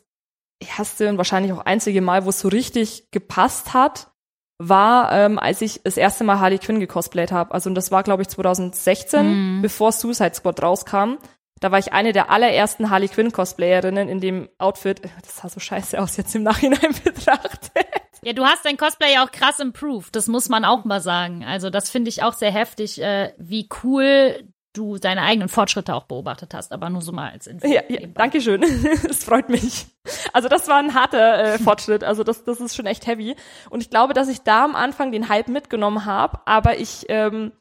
erste und wahrscheinlich auch einzige Mal, wo es so richtig gepasst hat, war, ähm, als ich das erste Mal Harley Quinn gecosplayt habe. Also und das war, glaube ich, 2016, mhm. bevor Suicide Squad rauskam. Da war ich eine der allerersten Harley Quinn Cosplayerinnen in dem Outfit. Das sah so scheiße aus jetzt im Nachhinein *laughs* betrachtet. Ja, du hast dein Cosplay ja auch krass improved. Das muss man auch mal sagen. Also das finde ich auch sehr heftig, äh, wie cool du deine eigenen Fortschritte auch beobachtet hast, aber nur so mal als Info. Ja, ja danke schön. *laughs* Es freut mich. Also das war ein harter äh, *laughs* Fortschritt. Also das, das ist schon echt heavy. Und ich glaube, dass ich da am Anfang den Hype mitgenommen habe, aber ich ähm,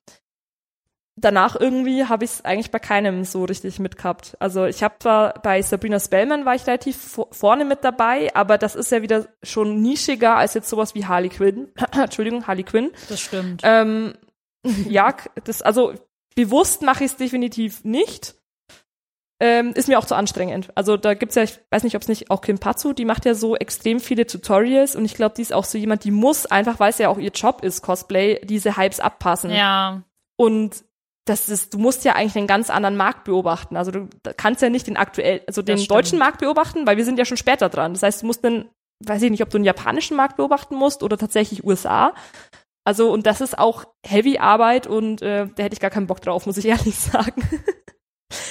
danach irgendwie habe ich es eigentlich bei keinem so richtig mitgehabt. Also ich habe zwar bei Sabrina Spellman war ich relativ vorne mit dabei, aber das ist ja wieder schon nischiger als jetzt sowas wie Harley Quinn. *clears throat* Entschuldigung, Harley Quinn. Das stimmt. Ähm, *laughs* ja, das, also bewusst mache ich es definitiv nicht. Ähm, ist mir auch zu anstrengend. Also da gibt's ja, ich weiß nicht, ob es nicht auch Kim Patsu, die macht ja so extrem viele Tutorials und ich glaube, die ist auch so jemand, die muss einfach, weil es ja auch ihr Job ist, Cosplay, diese Hypes abpassen. Ja. Und das ist, du musst ja eigentlich einen ganz anderen Markt beobachten. Also du kannst ja nicht den aktuell, also den deutschen Markt beobachten, weil wir sind ja schon später dran. Das heißt, du musst einen, weiß ich nicht, ob du einen japanischen Markt beobachten musst oder tatsächlich USA. Also, und das ist auch Heavy Arbeit und äh, da hätte ich gar keinen Bock drauf, muss ich *laughs* ehrlich sagen.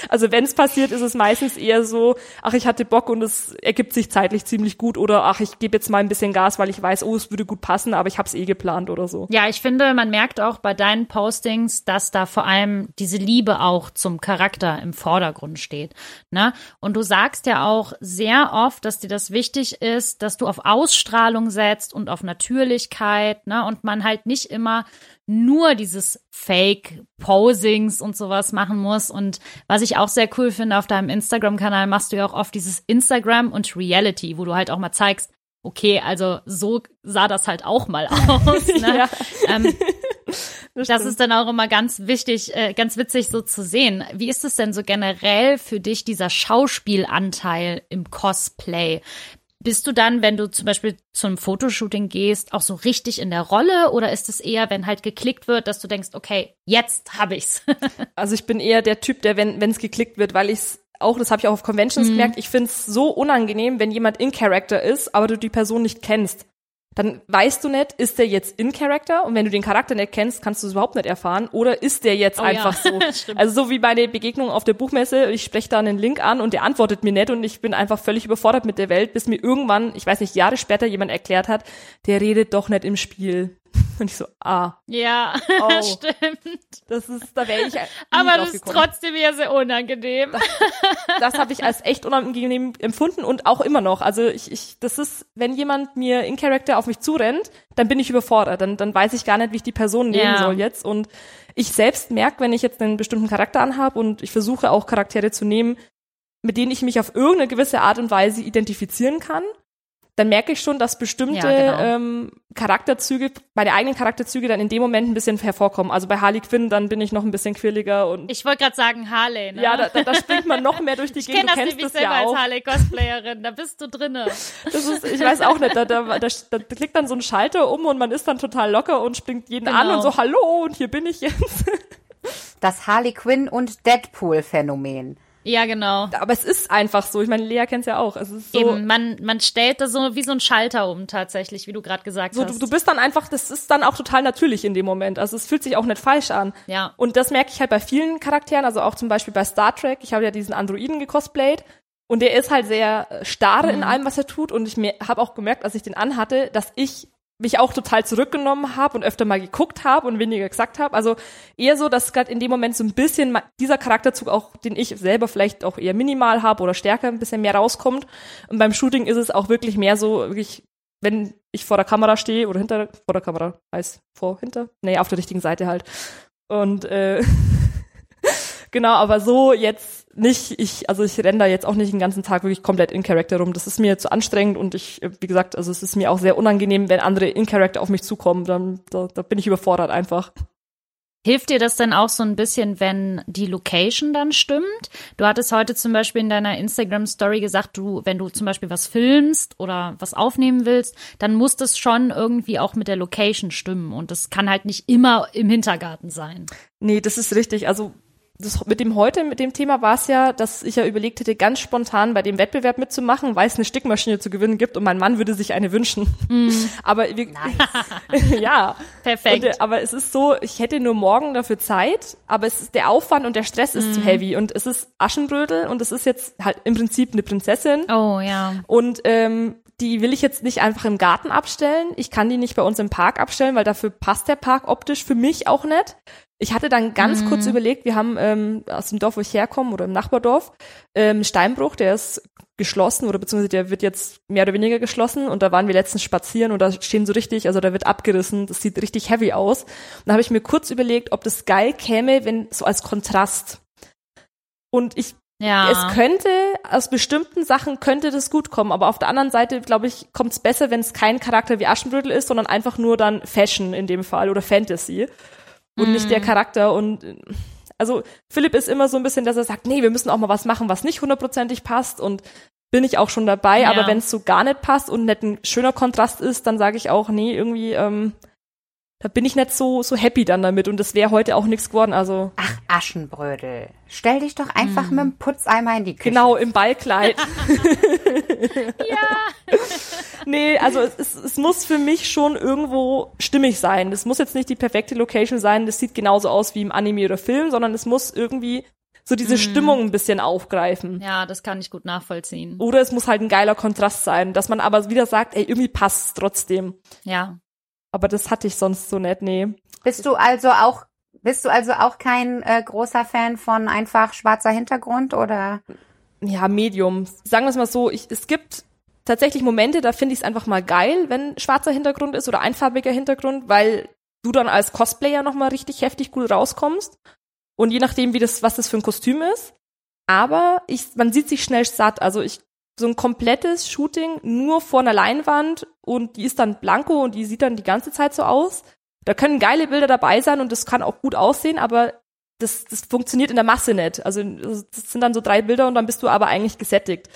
Also wenn es passiert, ist es meistens eher so, ach, ich hatte Bock und es ergibt sich zeitlich ziemlich gut oder ach, ich gebe jetzt mal ein bisschen Gas, weil ich weiß, oh, es würde gut passen, aber ich habe es eh geplant oder so. Ja, ich finde, man merkt auch bei deinen Postings, dass da vor allem diese Liebe auch zum Charakter im Vordergrund steht. Ne? Und du sagst ja auch sehr oft, dass dir das wichtig ist, dass du auf Ausstrahlung setzt und auf Natürlichkeit, ne? Und man halt nicht immer nur dieses Fake-Posings und sowas machen muss. Und was ich auch sehr cool finde, auf deinem Instagram-Kanal machst du ja auch oft dieses Instagram und Reality, wo du halt auch mal zeigst, okay, also so sah das halt auch mal *laughs* aus. Ne? ja. ähm, *laughs* das, das ist dann auch immer ganz wichtig, äh, ganz witzig so zu sehen. Wie ist es denn so generell für dich, dieser Schauspielanteil im Cosplay? Bist du dann, wenn du zum Beispiel zum Fotoshooting gehst, auch so richtig in der Rolle oder ist es eher, wenn halt geklickt wird, dass du denkst, okay, jetzt habe ich's? *laughs* also ich bin eher der Typ, der, wenn es geklickt wird, weil ich's auch, das habe ich auch auf Conventions mhm. gemerkt, ich find's so unangenehm, wenn jemand in Character ist, aber du die Person nicht kennst dann weißt du nicht, ist der jetzt in Character und wenn du den Charakter nicht kennst, kannst du es überhaupt nicht erfahren oder ist der jetzt oh, einfach ja. *laughs* so. also so wie meine Begegnung auf der Buchmesse, ich spreche da einen Link an und der antwortet mir nicht und ich bin einfach völlig überfordert mit der Welt, bis mir irgendwann, ich weiß nicht, Jahre später jemand erklärt hat, der redet doch nicht im Spiel. *laughs* Und ich so, ah. Ja, *laughs* oh, stimmt. Das ist, da wäre ich. Aber das ist trotzdem ja sehr unangenehm. Das, das habe ich als echt unangenehm empfunden und auch immer noch. Also ich, ich, das ist, wenn jemand mir in Character auf mich zurennt, dann bin ich überfordert. Dann, dann weiß ich gar nicht, wie ich die Person nehmen ja. soll jetzt. Und ich selbst merke, wenn ich jetzt einen bestimmten Charakter anhabe und ich versuche auch Charaktere zu nehmen, mit denen ich mich auf irgendeine gewisse Art und Weise identifizieren kann dann merke ich schon, dass bestimmte ja, genau. ähm, Charakterzüge, meine eigenen Charakterzüge dann in dem Moment ein bisschen hervorkommen. Also bei Harley Quinn, dann bin ich noch ein bisschen quirliger und. Ich wollte gerade sagen Harley, ne? Ja, da, da, da springt man noch mehr durch die *laughs* ich Gegend. Ich kenne das nämlich selber ja als Harley-Cosplayerin, da bist du drinne. *laughs* Das ist, ich weiß auch nicht, da, da, da, da klickt dann so ein Schalter um und man ist dann total locker und springt jeden genau. an und so, hallo, und hier bin ich jetzt. *laughs* Das Harley Quinn und Deadpool Phänomen. Ja, genau. Aber es ist einfach so. Ich meine, Lea kennt's ja auch. Es ist so. Eben, man, man stellt da so wie so ein Schalter um tatsächlich, wie du gerade gesagt so, hast. Du, du bist dann einfach, das ist dann auch total natürlich in dem Moment. Also es fühlt sich auch nicht falsch an. Ja. Und das merke ich halt bei vielen Charakteren, also auch zum Beispiel bei Star Trek. Ich habe ja diesen Androiden gecosplayt. Und der ist halt sehr starr mhm. in allem, was er tut. Und ich habe auch gemerkt, als ich den anhatte, dass ich mich auch total zurückgenommen habe und öfter mal geguckt habe und weniger gesagt habe. Also eher so, dass gerade in dem Moment so ein bisschen dieser Charakterzug auch, den ich selber vielleicht auch eher minimal habe oder stärker ein bisschen mehr rauskommt. Und beim Shooting ist es auch wirklich mehr so, wirklich, wenn ich vor der Kamera stehe oder hinter, vor der Kamera, heißt vor, hinter? Nee, auf der richtigen Seite halt. Und äh, *laughs* genau, aber so jetzt nicht, ich, also ich renne da jetzt auch nicht den ganzen Tag wirklich komplett in Character rum. Das ist mir zu anstrengend und ich, wie gesagt, also es ist mir auch sehr unangenehm, wenn andere in Character auf mich zukommen. Dann, da, da bin ich überfordert einfach. Hilft dir das denn auch so ein bisschen, wenn die Location dann stimmt? Du hattest heute zum Beispiel in deiner Instagram-Story gesagt, du, wenn du zum Beispiel was filmst oder was aufnehmen willst, dann muss das schon irgendwie auch mit der Location stimmen. Und das kann halt nicht immer im Hintergarten sein. Nee, das ist richtig. Also das, mit dem heute, mit dem Thema war es ja, dass ich ja überlegt hätte, ganz spontan bei dem Wettbewerb mitzumachen, weil es eine Stickmaschine zu gewinnen gibt und mein Mann würde sich eine wünschen. Mm. *laughs* Aber wir, nice. *laughs* ja, perfekt. Und, aber es ist so, ich hätte nur morgen dafür Zeit, aber es ist der Aufwand und der Stress ist mm. zu heavy und es ist Aschenbrödel und es ist jetzt halt im Prinzip eine Prinzessin. Oh ja. Und ähm, die will ich jetzt nicht einfach im Garten abstellen. Ich kann die nicht bei uns im Park abstellen, weil dafür passt der Park optisch für mich auch nicht. Ich hatte dann ganz mhm. kurz überlegt, wir haben ähm, aus dem Dorf, wo ich herkomme, oder im Nachbardorf, ähm, Steinbruch, der ist geschlossen oder beziehungsweise der wird jetzt mehr oder weniger geschlossen und da waren wir letztens spazieren und da stehen so richtig, also da wird abgerissen, das sieht richtig heavy aus. Und da habe ich mir kurz überlegt, ob das geil käme, wenn so als Kontrast. Und ich ja. Es könnte, aus bestimmten Sachen könnte das gut kommen, aber auf der anderen Seite, glaube ich, kommt es besser, wenn es kein Charakter wie Aschenbrödel ist, sondern einfach nur dann Fashion in dem Fall oder Fantasy und mm. nicht der mhm. Charakter und also Philipp ist immer so ein bisschen, dass er sagt, nee, wir müssen auch mal was machen, was nicht hundertprozentig passt und bin ich auch schon dabei, ja. aber wenn es so gar nicht passt und nicht ein schöner Kontrast ist, dann sage ich auch, nee, irgendwie ähm, da bin ich nicht so, so happy dann damit und das wäre heute auch nichts geworden, also. Ach, Aschenbrödel. Stell dich doch einfach mm. mit dem Putzeimer in die Küche. Genau, im Ballkleid. *laughs* ja. nee, also es, es muss für mich schon irgendwo stimmig sein. Das muss jetzt nicht die perfekte Location sein, das sieht genauso aus wie im Anime oder Film, sondern es muss irgendwie so diese mm. Stimmung ein bisschen aufgreifen. Ja, das kann ich gut nachvollziehen. Oder es muss halt ein geiler Kontrast sein, dass man aber wieder sagt, ey, irgendwie passt es trotzdem. Ja. Aber das hatte ich sonst so nicht, nee. Bist du also auch, bist du also auch kein äh, großer Fan von einfach schwarzer Hintergrund oder? Ja, Medium. Sagen wir es mal so, ich, es gibt tatsächlich Momente, da finde ich es einfach mal geil, wenn schwarzer Hintergrund ist oder einfarbiger Hintergrund, weil du dann als Cosplayer nochmal richtig heftig gut rauskommst. Und je nachdem, wie das, was das für ein Kostüm ist. Aber ich, man sieht sich schnell satt. Also ich so ein komplettes Shooting nur vor einer Leinwand und die ist dann blanko und die sieht dann die ganze Zeit so aus. Da können geile Bilder dabei sein und das kann auch gut aussehen, aber das, das funktioniert in der Masse nicht. Also das sind dann so drei Bilder und dann bist du aber eigentlich gesättigt.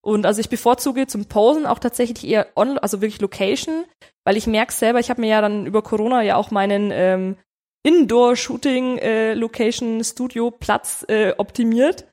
Und also ich bevorzuge zum Posen auch tatsächlich eher on, also wirklich Location, weil ich merke selber, ich habe mir ja dann über Corona ja auch meinen ähm, Indoor-Shooting äh, Location Studio Platz äh, optimiert.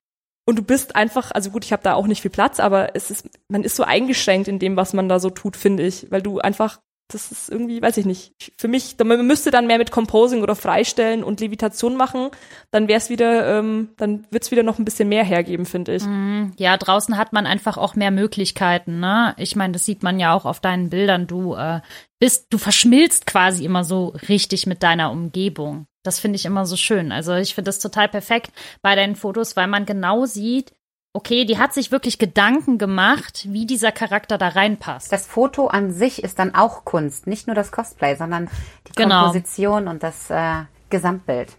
Und du bist einfach, also gut, ich habe da auch nicht viel Platz, aber es ist, man ist so eingeschränkt in dem, was man da so tut, finde ich, weil du einfach, das ist irgendwie, weiß ich nicht. Für mich, man müsste dann mehr mit Composing oder Freistellen und Levitation machen, dann wäre es wieder, ähm, dann wird es wieder noch ein bisschen mehr hergeben, finde ich. Mhm. Ja, draußen hat man einfach auch mehr Möglichkeiten, ne? Ich meine, das sieht man ja auch auf deinen Bildern. Du äh, bist, du verschmilzt quasi immer so richtig mit deiner Umgebung. Das finde ich immer so schön. Also ich finde das total perfekt bei deinen Fotos, weil man genau sieht, okay, die hat sich wirklich Gedanken gemacht, wie dieser Charakter da reinpasst. Das Foto an sich ist dann auch Kunst, nicht nur das Cosplay, sondern die genau. Komposition und das äh, Gesamtbild.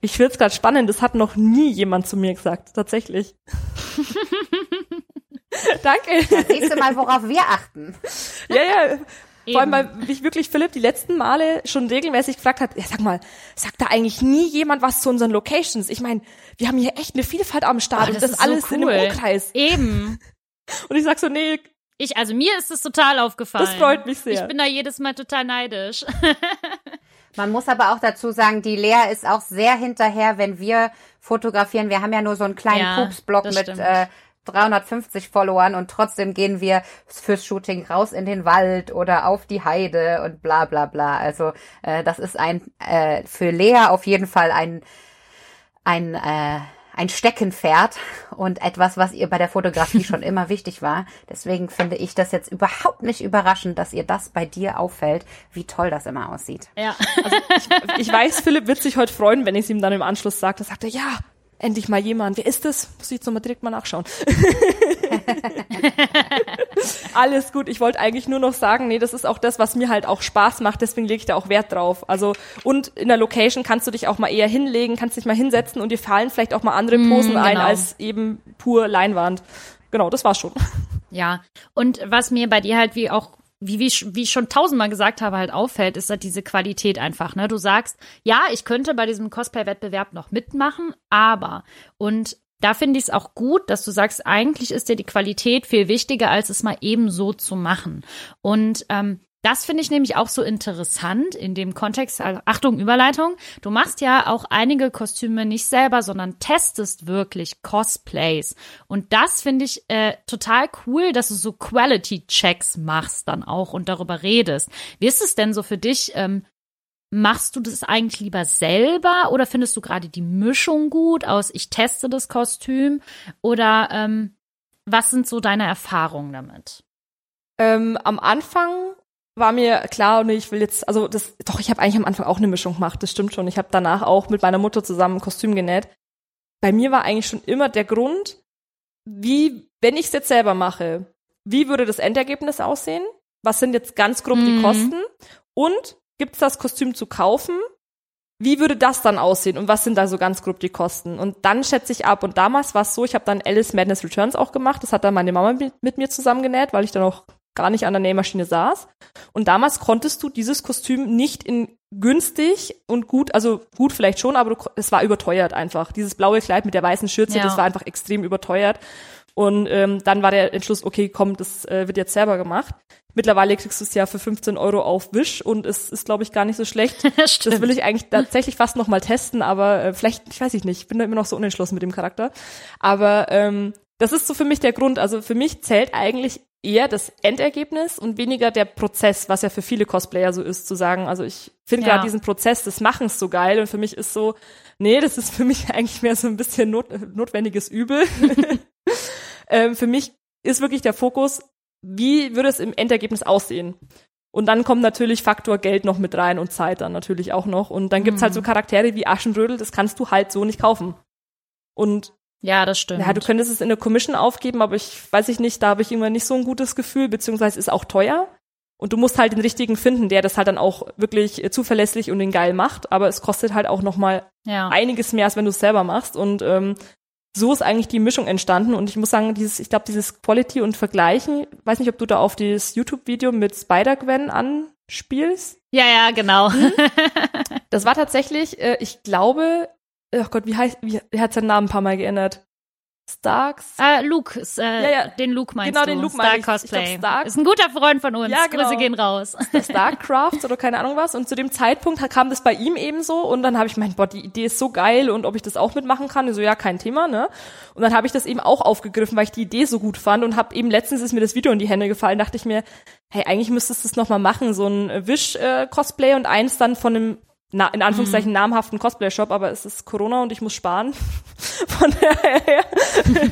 Ich finde es gerade spannend, das hat noch nie jemand zu mir gesagt, tatsächlich. *laughs* Danke. Da siehst du mal, worauf wir achten. Ja, ja. Eben. Vor allem, weil mich wirklich Philipp die letzten Male schon regelmäßig gefragt hat, ja, sag mal, sagt da eigentlich nie jemand was zu unseren Locations? Ich meine, wir haben hier echt eine Vielfalt am Start oh, das und das alles so cool. in einem Umkreis. Eben. *laughs* Und ich sag so, nee. Ich, also mir ist es total aufgefallen. Das freut mich sehr. Ich bin da jedes Mal total neidisch. *laughs* Man muss aber auch dazu sagen, die Lea ist auch sehr hinterher, wenn wir fotografieren. Wir haben ja nur so einen kleinen ja, Pupsblock mit äh, 350 Followern und trotzdem gehen wir fürs Shooting raus in den Wald oder auf die Heide und bla bla bla. Also äh, das ist ein äh, für Lea auf jeden Fall ein ein äh, ein Steckenpferd und etwas, was ihr bei der Fotografie *laughs* schon immer wichtig war. Deswegen finde ich das jetzt überhaupt nicht überraschend, dass ihr das bei dir auffällt, wie toll das immer aussieht. Ja. Also ich, ich weiß, Philipp wird sich heute freuen, wenn ich es ihm dann im Anschluss sage. Da sagt er, ja, endlich mal jemand. Wer ist das? Muss ich jetzt nochmal direkt mal nachschauen. *laughs* Alles gut. Ich wollte eigentlich nur noch sagen, nee, das ist auch das, was mir halt auch Spaß macht. Deswegen lege ich da auch Wert drauf. Also, und in der Location kannst du dich auch mal eher hinlegen, kannst dich mal hinsetzen und dir fallen vielleicht auch mal andere mm, Posen mm, genau. ein als eben pur Leinwand. Genau, das war's schon. Ja. Und was mir bei dir halt wie auch wie, wie, wie ich schon tausendmal gesagt habe, halt auffällt, ist halt diese Qualität einfach. Ne? Du sagst, ja, ich könnte bei diesem Cosplay-Wettbewerb noch mitmachen, aber und da finde ich es auch gut, dass du sagst, eigentlich ist dir die Qualität viel wichtiger, als es mal eben so zu machen. Und ähm, das finde ich nämlich auch so interessant in dem Kontext. Achtung, Überleitung. Du machst ja auch einige Kostüme nicht selber, sondern testest wirklich Cosplays. Und das finde ich äh, total cool, dass du so Quality-Checks machst dann auch und darüber redest. Wie ist es denn so für dich? Ähm, Machst du das eigentlich lieber selber oder findest du gerade die Mischung gut aus ich teste das Kostüm oder ähm, was sind so deine Erfahrungen damit? Ähm, am Anfang war mir klar und ich will jetzt, also das, doch, ich habe eigentlich am Anfang auch eine Mischung gemacht, das stimmt schon. Ich habe danach auch mit meiner Mutter zusammen ein Kostüm genäht. Bei mir war eigentlich schon immer der Grund, wie, wenn ich es jetzt selber mache, wie würde das Endergebnis aussehen? Was sind jetzt ganz grob mhm. die Kosten? Und gibt's das Kostüm zu kaufen? Wie würde das dann aussehen und was sind da so ganz grob die Kosten? Und dann schätze ich ab. Und damals war es so, ich habe dann Alice Madness Returns auch gemacht. Das hat dann meine Mama mit, mit mir zusammengenäht, weil ich dann auch gar nicht an der Nähmaschine saß. Und damals konntest du dieses Kostüm nicht in günstig und gut, also gut vielleicht schon, aber du, es war überteuert einfach. Dieses blaue Kleid mit der weißen Schürze, ja. das war einfach extrem überteuert. Und ähm, dann war der Entschluss, okay, komm, das äh, wird jetzt selber gemacht. Mittlerweile kriegst du es ja für 15 Euro auf Wish und es ist, glaube ich, gar nicht so schlecht. *laughs* das will ich eigentlich tatsächlich fast noch mal testen, aber äh, vielleicht, ich weiß ich nicht, ich bin da immer noch so unentschlossen mit dem Charakter. Aber ähm, das ist so für mich der Grund. Also für mich zählt eigentlich eher das Endergebnis und weniger der Prozess, was ja für viele Cosplayer so ist, zu sagen, also ich finde ja. gerade diesen Prozess des Machens so geil und für mich ist so, nee, das ist für mich *laughs* eigentlich mehr so ein bisschen not, notwendiges Übel. *laughs* ähm, für mich ist wirklich der Fokus, wie würde es im Endergebnis aussehen? Und dann kommt natürlich Faktor Geld noch mit rein und Zeit dann natürlich auch noch. Und dann gibt's halt so mhm. Charaktere wie Aschenbrödel, das kannst du halt so nicht kaufen. Und ja, das stimmt. Ja, du könntest es in der Commission aufgeben, aber ich weiß ich nicht, da habe ich immer nicht so ein gutes Gefühl, beziehungsweise ist auch teuer. Und du musst halt den richtigen finden, der das halt dann auch wirklich zuverlässig und den geil macht. Aber es kostet halt auch noch mal ja. einiges mehr, als wenn du es selber machst. Und ähm, so ist eigentlich die Mischung entstanden. Und ich muss sagen, dieses, ich glaube, dieses Quality und Vergleichen, weiß nicht, ob du da auf dieses YouTube-Video mit Spider-Gwen anspielst. Ja, ja, genau. Mhm. *laughs* Das war tatsächlich, äh, ich glaube, ach Gott, wie heißt, wie, er hat seinen Namen ein paar Mal geändert. Starks? Äh, Luke, äh, ja, ja. den Luke meinst genau, du. Genau, den Luke Star ich. Cosplay. Ich glaub, Stark. Ist ein guter Freund von uns. Ja, genau. Grüße gehen raus. Starcraft oder keine Ahnung was. Und zu dem Zeitpunkt kam das bei ihm ebenso. Und dann habe ich mein, boah, die Idee ist so geil und ob ich das auch mitmachen kann. Und so, ja, kein Thema, ne? Und dann habe ich das eben auch aufgegriffen, weil ich die Idee so gut fand und habe eben letztens ist mir das Video in die Hände gefallen, dachte ich mir, hey, eigentlich müsstest du es nochmal machen, so ein Wish-Cosplay äh, und eins dann von einem na, in Anführungszeichen mhm. namhaften Cosplay-Shop, aber es ist Corona und ich muss sparen. *laughs* Von daher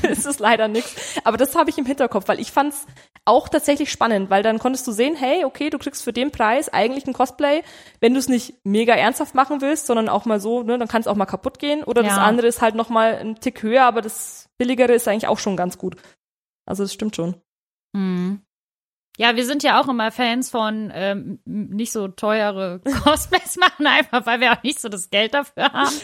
*laughs* ist es leider nichts. Aber das habe ich im Hinterkopf, weil ich fand's auch tatsächlich spannend, weil dann konntest du sehen, hey, okay, du kriegst für den Preis eigentlich ein Cosplay, wenn du es nicht mega ernsthaft machen willst, sondern auch mal so, ne, dann kann es auch mal kaputt gehen. Oder ja. das andere ist halt noch mal ein Tick höher, aber das billigere ist eigentlich auch schon ganz gut. Also das stimmt schon. Mhm. Ja, wir sind ja auch immer Fans von ähm, nicht so teure *laughs* Cosplays machen, einfach weil wir auch nicht so das Geld dafür haben.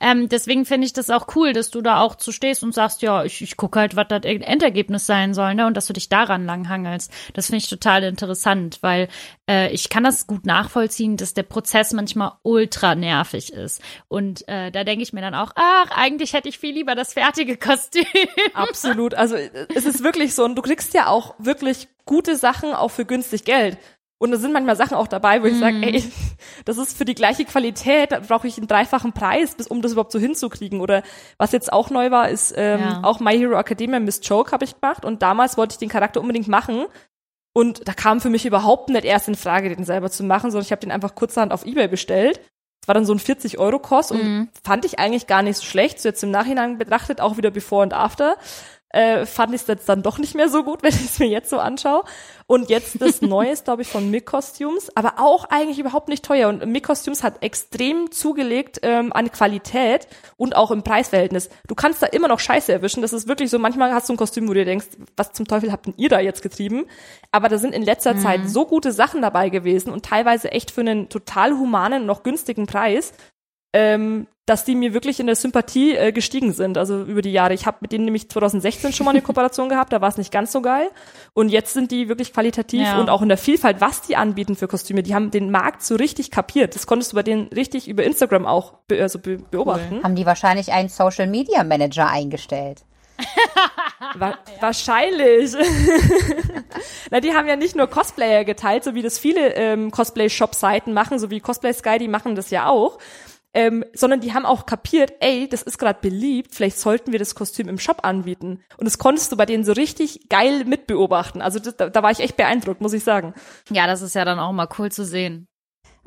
Ähm, deswegen finde ich das auch cool, dass du da auch zu stehst und sagst, ja, ich, ich gucke halt, was das Endergebnis sein soll, ne? Und dass du dich daran langhangelst. Das finde ich total interessant, weil äh, ich kann das gut nachvollziehen, dass der Prozess manchmal ultra nervig ist. Und äh, da denke ich mir dann auch, ach, eigentlich hätte ich viel lieber das fertige Kostüm. Absolut. Also es ist wirklich so, und du kriegst ja auch wirklich gute Sachen auch für günstig Geld. Und da sind manchmal Sachen auch dabei, wo ich mm. sage, ey, das ist für die gleiche Qualität, da brauche ich einen dreifachen Preis, bis um das überhaupt so hinzukriegen. Oder was jetzt auch neu war, ist ähm, ja. auch My Hero Academia Miss Choke habe ich gemacht. Und damals wollte ich den Charakter unbedingt machen. Und da kam für mich überhaupt nicht erst in Frage, den selber zu machen, sondern ich habe den einfach kurzerhand auf Ebay bestellt. Es war dann so ein 40 Euro Kost und mm. fand ich eigentlich gar nicht so schlecht. So jetzt im Nachhinein betrachtet auch wieder Before und After äh, fand ich es jetzt dann doch nicht mehr so gut, *laughs* wenn ich es mir jetzt so anschaue. Und jetzt das *laughs* Neues, glaube ich, von Mick Costumes, aber auch eigentlich überhaupt nicht teuer. Und Mick Costumes hat extrem zugelegt ähm, an Qualität und auch im Preisverhältnis. Du kannst da immer noch Scheiße erwischen. Das ist wirklich so, manchmal hast du ein Kostüm, wo du dir denkst, was zum Teufel habt denn ihr da jetzt getrieben? Aber da sind in letzter mhm. Zeit so gute Sachen dabei gewesen und teilweise echt für einen total humanen, noch günstigen Preis, ähm, dass die mir wirklich in der Sympathie äh, gestiegen sind, also über die Jahre. Ich habe mit denen nämlich 2016 schon mal eine Kooperation *laughs* gehabt, da war es nicht ganz so geil. Und jetzt sind die wirklich qualitativ ja. und auch in der Vielfalt, was die anbieten für Kostüme. Die haben den Markt so richtig kapiert. Das konntest du bei denen richtig über Instagram auch be also be beobachten. Cool. Haben die wahrscheinlich einen Social Media Manager eingestellt? *laughs* Wa wahrscheinlich. *laughs* Na, die haben ja nicht nur Cosplayer geteilt, so wie das viele ähm, Cosplay-Shop-Seiten machen, so wie Cosplay Sky, die machen das ja auch. Ähm, sondern die haben auch kapiert, ey, das ist gerade beliebt, vielleicht sollten wir das Kostüm im Shop anbieten. Und das konntest du bei denen so richtig geil mitbeobachten. Also das, da, da war ich echt beeindruckt, muss ich sagen. Ja, das ist ja dann auch mal cool zu sehen.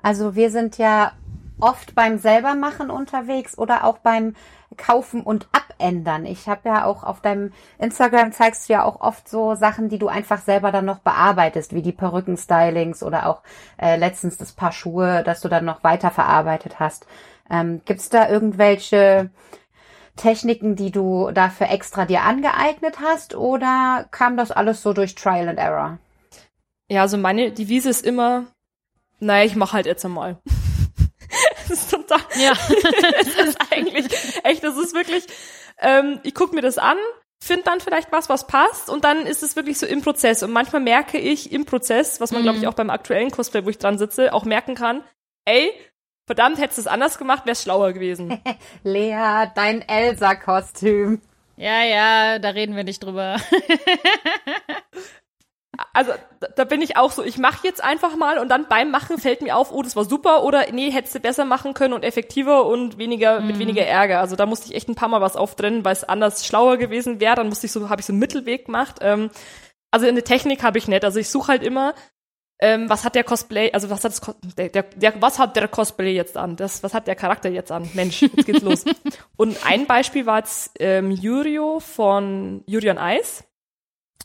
Also wir sind ja oft beim selbermachen unterwegs oder auch beim kaufen und abändern. Ich habe ja auch auf deinem Instagram zeigst du ja auch oft so Sachen, die du einfach selber dann noch bearbeitest, wie die Perückenstylings oder auch äh, letztens das Paar Schuhe, das du dann noch weiter verarbeitet hast. Ähm, Gibt es da irgendwelche Techniken, die du dafür extra dir angeeignet hast oder kam das alles so durch Trial and Error? Ja, also meine Devise ist immer, naja, ich mache halt jetzt einmal. *laughs* das ist total, ja, *laughs* das ist eigentlich, echt, das ist wirklich, ähm, ich guck mir das an, finde dann vielleicht was, was passt und dann ist es wirklich so im Prozess und manchmal merke ich im Prozess, was man mhm. glaube ich auch beim aktuellen Cosplay, wo ich dran sitze, auch merken kann, ey, Verdammt, hättest du es anders gemacht, wär's schlauer gewesen. *laughs* Lea, dein Elsa-Kostüm. Ja, ja, da reden wir nicht drüber. *laughs* also da bin ich auch so, ich mache jetzt einfach mal und dann beim Machen fällt mir auf, oh, das war super oder nee, hättest du besser machen können und effektiver und weniger mm. mit mhm. weniger Ärger. Also da musste ich echt ein paar Mal was auftrennen, weil es anders schlauer gewesen wäre. Dann musste ich so, habe ich so einen Mittelweg gemacht. Ähm, also eine Technik habe ich nicht. Also ich suche halt immer ähm, was hat der Cosplay, also was hat das, der, der, was hat der Cosplay jetzt an? Das, was hat der Charakter jetzt an? Mensch, jetzt geht's los. *laughs* Und ein Beispiel war jetzt ähm, Yurio von Yuri on Ice.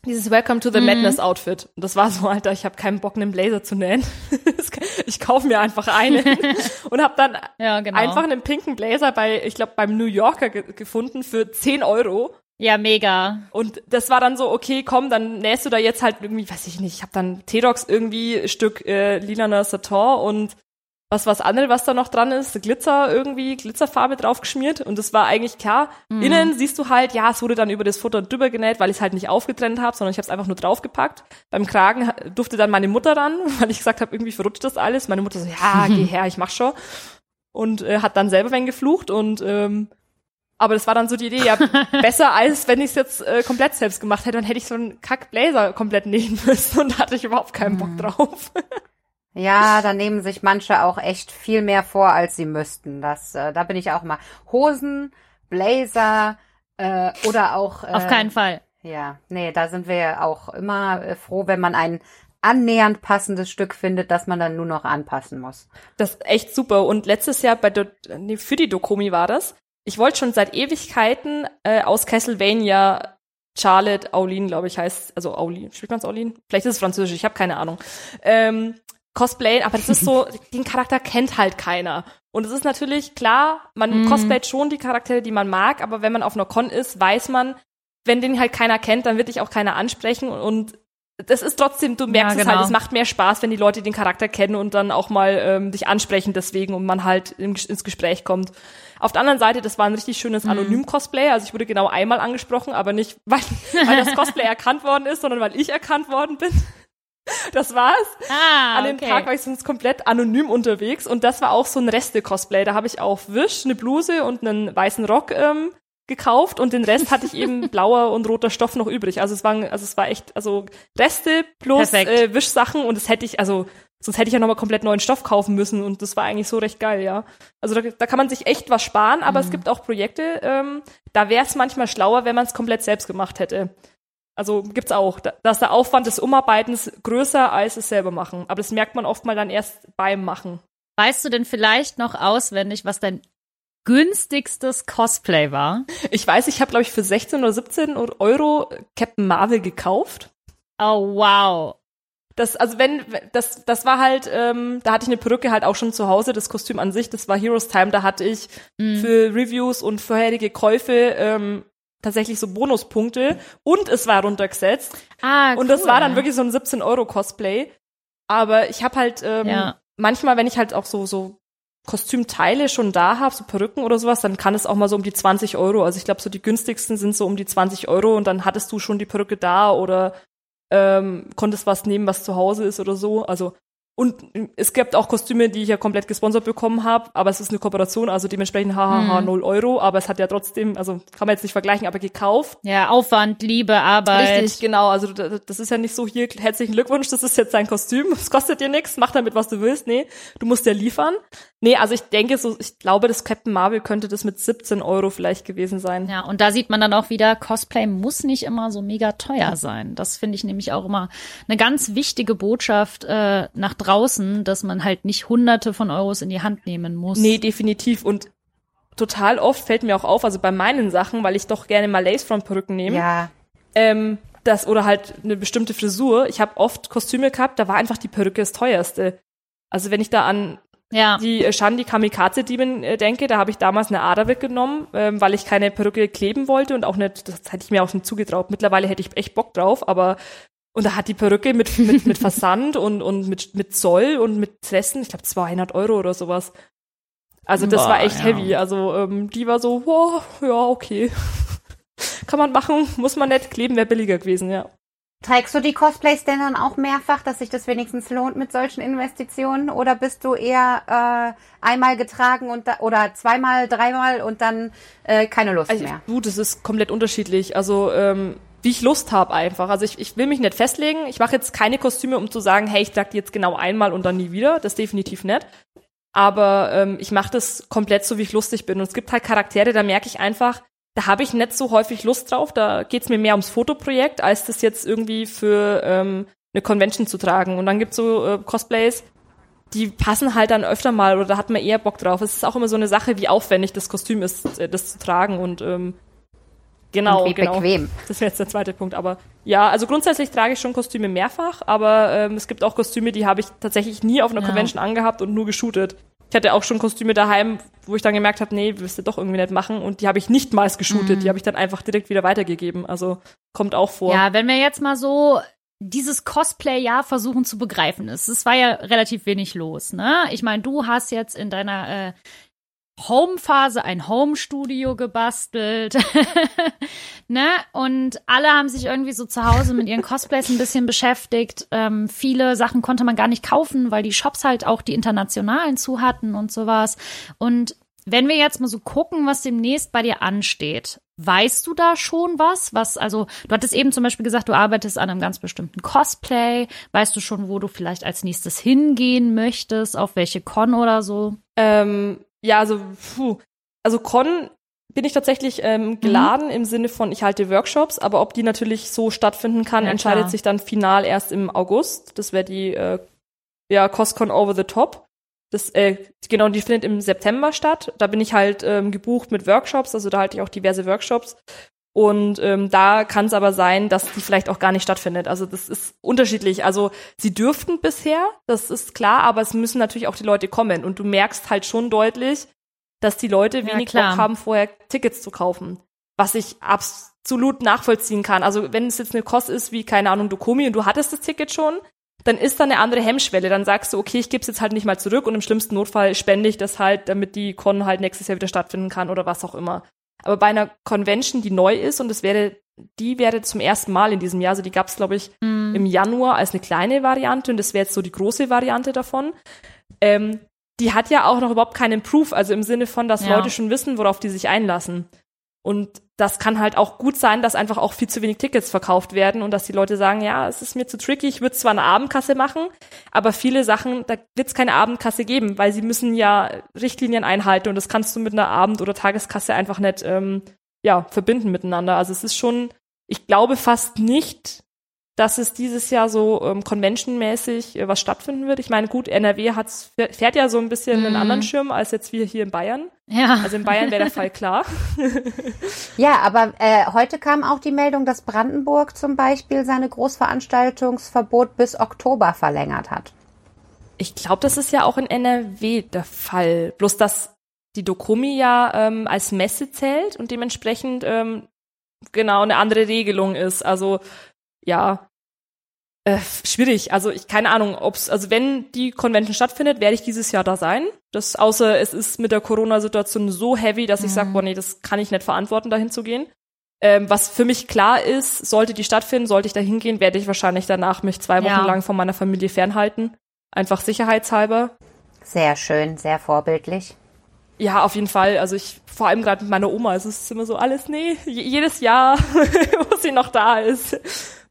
Dieses Welcome to the mhm. Madness Outfit. Und das war so, Alter, ich habe keinen Bock, einen Blazer zu nähen. *laughs* ich kaufe mir einfach einen *laughs* und habe dann ja, genau. einfach einen pinken Blazer bei, ich glaube, beim New Yorker ge gefunden für 10 Euro ja, mega. Und das war dann so, okay, komm, dann nähst du da jetzt halt irgendwie, weiß ich nicht, ich habe dann T-Dox irgendwie Stück äh, lilaner Satin und was was andere, was da noch dran ist, Glitzer irgendwie, Glitzerfarbe draufgeschmiert und das war eigentlich klar. Mhm. Innen siehst du halt, ja, es wurde dann über das Futter drüber genäht, weil ich es halt nicht aufgetrennt habe, sondern ich habe es einfach nur draufgepackt. Beim Kragen durfte dann meine Mutter ran, *laughs* weil ich gesagt habe, irgendwie verrutscht das alles. Meine Mutter so, ja, *laughs* geh her, ich mach schon. Und äh, hat dann selber wenn geflucht und ähm, aber das war dann so die Idee, ja, *laughs* besser als wenn ich es jetzt äh, komplett selbst gemacht hätte, dann hätte ich so einen Kack-Blazer komplett nähen müssen und da hatte ich überhaupt keinen Bock mhm. drauf. *laughs* ja, da nehmen sich manche auch echt viel mehr vor, als sie müssten. Das, äh, da bin ich auch mal. Hosen, Blazer äh, oder auch. Äh, Auf keinen Fall. Ja, nee, da sind wir auch immer äh, froh, wenn man ein annähernd passendes Stück findet, das man dann nur noch anpassen muss. Das ist echt super. Und letztes Jahr bei Do nee, für die Dokomi war das ich wollte schon seit Ewigkeiten äh, aus Castlevania Charlotte Aulin, glaube ich, heißt, also Aulin, spricht man es Aulin? Vielleicht ist es französisch, ich habe keine Ahnung. Ähm, Cosplay, aber das ist so, *laughs* den Charakter kennt halt keiner. Und es ist natürlich klar, man mhm. cosplayt schon die Charaktere, die man mag, aber wenn man auf einer Con ist, weiß man, wenn den halt keiner kennt, dann wird dich auch keiner ansprechen und das ist trotzdem, du merkst ja, genau. es halt, genau. es macht mehr Spaß, wenn die Leute den Charakter kennen und dann auch mal ähm, dich ansprechen deswegen und man halt in, ins Gespräch kommt. Auf der anderen Seite, das war ein richtig schönes mhm. Anonym-Cosplay, also ich wurde genau einmal angesprochen, aber nicht, *laughs* weil, weil das Cosplay erkannt worden ist, sondern weil ich erkannt worden bin. *laughs* Das war's. Ah, An dem okay. Tag war ich sonst komplett anonym unterwegs und das war auch so ein Reste-Cosplay. Da habe ich auf Wish eine Bluse und einen weißen Rock ähm, gekauft und den Rest hatte ich eben *laughs* blauer und roter Stoff noch übrig. Also es waren, also es war echt, also Reste plus äh, Wischsachen und das hätte ich, also sonst hätte ich ja nochmal komplett neuen Stoff kaufen müssen und das war eigentlich so recht geil, ja. Also da, da kann man sich echt was sparen, aber mhm. es gibt auch Projekte, ähm, da wäre es manchmal schlauer, wenn man es komplett selbst gemacht hätte. Also gibt's auch, da, dass der Aufwand des Umarbeitens größer als es selber machen. Aber das merkt man oft mal dann erst beim Machen. Weißt du denn vielleicht noch auswendig, was dein günstigstes Cosplay war? Ich weiß, ich habe, glaube ich, für 16 oder 17 Euro Captain Marvel gekauft. Oh, wow. Das, also wenn, das, das war halt, ähm, da hatte ich eine Perücke halt auch schon zu Hause, das Kostüm an sich, das war Heroes Time, da hatte ich mm. für Reviews und vorherige Käufe ähm, tatsächlich so Bonuspunkte und es war runtergesetzt. Ah, cool. Und das war dann wirklich so ein 17-Euro-Cosplay. Aber ich habe halt ähm, ja. manchmal, wenn ich halt auch so, so Kostümteile schon da habe, so Perücken oder sowas, dann kann es auch mal so um die 20 Euro. Also ich glaube, so die günstigsten sind so um die 20 Euro und dann hattest du schon die Perücke da oder ähm, konntest was nehmen, was zu Hause ist oder so. Also und es gibt auch Kostüme, die ich ja komplett gesponsert bekommen habe, aber es ist eine Kooperation, also dementsprechend hahaha Hm. 0 Euro, aber es hat ja trotzdem, also kann man jetzt nicht vergleichen, aber gekauft. Ja, Aufwand, Liebe, Arbeit. Richtig, genau. Also da- das ist ja nicht so hier, herzlichen Glückwunsch, das ist jetzt dein Kostüm, *laughs* es kostet dir nichts, mach damit, was du willst. Nee, du musst ja liefern. Nee, also ich denke so, ich glaube, das Captain Marvel könnte das mit 17 Euro vielleicht gewesen sein. Ja, und da sieht man dann auch wieder, Cosplay muss nicht immer so mega teuer sein. Das finde ich nämlich auch immer eine ganz wichtige Botschaft äh, nach draußen, dass man halt nicht hunderte von Euros in die Hand nehmen muss. Nee, definitiv. Und total oft fällt mir auch auf, also bei meinen Sachen, weil ich doch gerne mal Lace-Front-Perücken nehme, Ja. ähm, das oder halt eine bestimmte Frisur. Ich habe oft Kostüme gehabt, da war einfach die Perücke das teuerste. Also wenn ich da an Ja, die äh, Shandi Kamikaze Diebin äh, denke, da habe ich damals eine Ader weggenommen, ähm, weil ich keine Perücke kleben wollte und auch nicht, das hätte ich mir auch nicht zugetraut. Mittlerweile hätte ich echt Bock drauf, aber und da hat die Perücke mit *laughs* mit, mit Versand und und mit mit Zoll und mit Tressen, ich glaube 200 Euro oder sowas. Also das Boah, war echt ja. heavy. Also ähm, die war so, wow, ja okay, *laughs* kann man machen, muss man nicht kleben, wäre billiger gewesen, ja. Trägst du die Cosplays denn dann auch mehrfach, dass sich das wenigstens lohnt mit solchen Investitionen? Oder bist du eher äh, einmal getragen und da, oder zweimal, dreimal und dann äh, keine Lust Also, mehr? du, das ist komplett unterschiedlich. Also, ähm, wie ich Lust habe einfach. Also ich, ich will mich nicht festlegen. Ich mache jetzt keine Kostüme, um zu sagen, hey, ich trage die jetzt genau einmal und dann nie wieder. Das definitiv nicht. Aber ähm, ich mache das komplett so, wie ich lustig bin. Und es gibt halt Charaktere, da merke ich einfach, da habe ich nicht so häufig Lust drauf. Da geht's mir mehr ums Fotoprojekt, als das jetzt irgendwie für ähm, eine Convention zu tragen. Und dann gibt's so äh, Cosplays, die passen halt dann öfter mal oder da hat man eher Bock drauf. Es ist auch immer so eine Sache, wie aufwendig das Kostüm ist, äh, das zu tragen und ähm, genau, und wie genau. bequem. Das wäre jetzt der zweite Punkt. Aber ja, also grundsätzlich trage ich schon Kostüme mehrfach, aber ähm, es gibt auch Kostüme, die habe ich tatsächlich nie auf einer Ja. Convention angehabt und nur geshootet. Ich hatte auch schon Kostüme daheim, wo ich dann gemerkt habe, nee, wirst du doch irgendwie nicht machen und die habe ich nicht mal geshootet, Mhm. die habe ich dann einfach direkt wieder weitergegeben. Also kommt auch vor. Ja, wenn wir jetzt mal so dieses Cosplay-Jahr versuchen zu begreifen ist. Es war ja relativ wenig los, ne? Ich meine, du hast jetzt in deiner äh, Home-Phase ein Home-Studio gebastelt, *laughs* ne? Und alle haben sich irgendwie so zu Hause mit ihren Cosplays ein bisschen beschäftigt. Ähm, viele Sachen konnte man gar nicht kaufen, weil die Shops halt auch die internationalen zu hatten und sowas. Und wenn wir jetzt mal so gucken, was demnächst bei dir ansteht, weißt du da schon was? Was, also, du hattest eben zum Beispiel gesagt, du arbeitest an einem ganz bestimmten Cosplay. Weißt du schon, wo du vielleicht als nächstes hingehen möchtest? Auf welche Con oder so? Ähm, ja, also, puh. Also Con bin ich tatsächlich Mhm. ähm, geladen im Sinne von, ich halte Workshops, aber ob die natürlich so stattfinden kann, Ja, entscheidet klar. sich dann final erst im August. Das wäre die äh, ja, CosCon Over the Top. Das, äh, genau, die findet im September statt. Da bin ich halt ähm, gebucht mit Workshops, also da halte ich auch diverse Workshops. Und ähm, da kann es aber sein, dass die vielleicht auch gar nicht stattfindet. Also das ist unterschiedlich. Also sie dürften bisher, das ist klar, aber es müssen natürlich auch die Leute kommen. Und du merkst halt schon deutlich, dass die Leute Ja, wenig klar. Bock haben, vorher Tickets zu kaufen. Was ich absolut nachvollziehen kann. Also wenn es jetzt eine Kost ist wie, keine Ahnung, Dokomi und du hattest das Ticket schon, dann ist da eine andere Hemmschwelle. Dann sagst du, okay, ich gebe es jetzt halt nicht mal zurück und im schlimmsten Notfall spende ich das halt, damit die Con halt nächstes Jahr wieder stattfinden kann oder was auch immer. Aber bei einer Convention, die neu ist und es wäre, die wäre zum ersten Mal in diesem Jahr, also die gab es, glaube ich, Mhm. im Januar als eine kleine Variante und das wäre jetzt so die große Variante davon. Ähm, die hat ja auch noch überhaupt keinen Proof, also im Sinne von, dass Ja. Leute schon wissen, worauf die sich einlassen. Und das kann halt auch gut sein, dass einfach auch viel zu wenig Tickets verkauft werden und dass die Leute sagen, ja, es ist mir zu tricky, ich würde zwar eine Abendkasse machen, aber viele Sachen, da wird es keine Abendkasse geben, weil sie müssen ja Richtlinien einhalten und das kannst du mit einer Abend- oder Tageskasse einfach nicht ähm, ja, verbinden miteinander. Also es ist schon, ich glaube fast nicht, dass es dieses Jahr so ähm, conventionmäßig äh, was stattfinden wird. Ich meine, gut, NRW hat's, fährt ja so ein bisschen einen Mhm. anderen Schirm als jetzt wir hier in Bayern. Ja. Also in Bayern wäre der Fall klar. *laughs* Ja, aber äh, heute kam auch die Meldung, dass Brandenburg zum Beispiel seine Großveranstaltungsverbot bis Oktober verlängert hat. Ich glaube, das ist ja auch in NRW der Fall. Bloß, dass die Dokomi ja ähm, als Messe zählt und dementsprechend ähm, genau eine andere Regelung ist. Also ja, äh, schwierig. Also ich keine Ahnung, ob's also wenn die Convention stattfindet, werde ich dieses Jahr da sein. Das außer es ist mit der Corona-Situation so heavy, dass ich Mhm. sage, boah, nee, das kann ich nicht verantworten, dahin zu gehen. Ähm, was für mich klar ist, sollte die stattfinden, sollte ich da hingehen, werde ich wahrscheinlich danach mich zwei Wochen Ja. lang von meiner Familie fernhalten. einfach sicherheitshalber. Sehr schön, sehr vorbildlich. Ja, auf jeden Fall. Also ich, vor allem gerade mit meiner Oma, es ist immer so alles, nee, jedes Jahr, *laughs* wo sie noch da ist.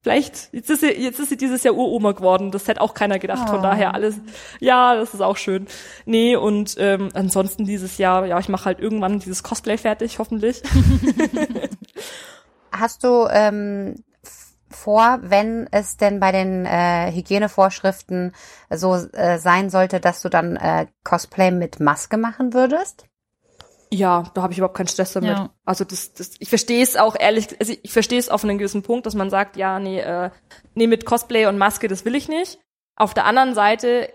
Vielleicht, jetzt ist sie, jetzt ist sie dieses Jahr Uroma geworden. Das hätte auch keiner gedacht. Von Oh. daher alles, ja, das ist auch schön. Nee, und ähm, ansonsten dieses Jahr, ja, ich mache halt irgendwann dieses Cosplay fertig, hoffentlich. *laughs* Hast du ähm, vor, wenn es denn bei den äh, Hygienevorschriften so äh, sein sollte, dass du dann äh, Cosplay mit Maske machen würdest? Ja, da habe ich überhaupt keinen Stress damit. Ja. Also das, das, ich verstehe es auch ehrlich, also ich verstehe es auf einen gewissen Punkt, dass man sagt, ja, nee, äh, nee, mit Cosplay und Maske, das will ich nicht. Auf der anderen Seite,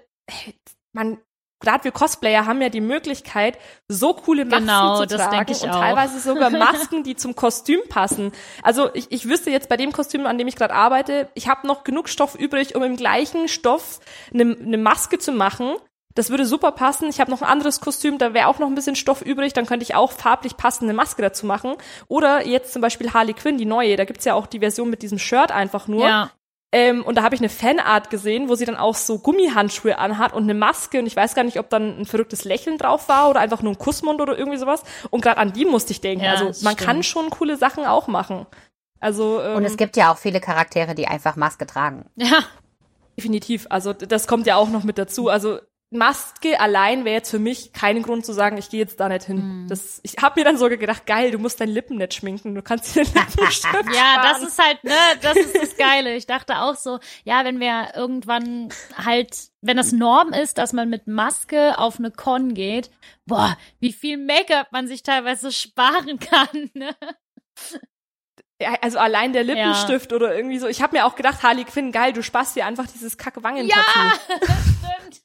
man, gerade wir Cosplayer haben ja die Möglichkeit, so coole Masken Genau, zu das tragen und auch. teilweise sogar *laughs* Masken, die zum Kostüm passen. Also ich, ich wüsste jetzt bei dem Kostüm, an dem ich gerade arbeite, ich habe noch genug Stoff übrig, um im gleichen Stoff eine, eine Maske zu machen. Das würde super passen. Ich habe noch ein anderes Kostüm, da wäre auch noch ein bisschen Stoff übrig, dann könnte ich auch farblich passende Maske dazu machen. Oder jetzt zum Beispiel Harley Quinn, die neue, da gibt's ja auch die Version mit diesem Shirt einfach nur. Ja. Ähm, und da habe ich eine Fanart gesehen, wo sie dann auch so Gummihandschuhe anhat und eine Maske und ich weiß gar nicht, ob dann ein verrücktes Lächeln drauf war oder einfach nur ein Kussmund oder irgendwie sowas. Und gerade an die musste ich denken. Ja, also man stimmt. kann schon coole Sachen auch machen. Also ähm, Und es gibt ja auch viele Charaktere, die einfach Maske tragen. Ja. definitiv. Also das kommt ja auch noch mit dazu. Also Maske allein wäre jetzt für mich kein Grund zu sagen, ich gehe jetzt da nicht hin. Mhm. Das, ich habe mir dann sogar gedacht, geil, du musst deine Lippen nicht schminken, du kannst dir *laughs* Lippenstift Ja, das ist halt, ne, das ist das Geile. Ich dachte auch so, ja, wenn wir irgendwann halt, wenn das Norm ist, dass man mit Maske auf eine Con geht, boah, wie viel Make-up man sich teilweise *laughs* sparen kann, ne? Ja, also allein der Lippenstift oder irgendwie so. Ich habe mir auch gedacht, Harley Quinn, geil, du sparst dir einfach dieses kacke wangen Ja, *laughs* stimmt.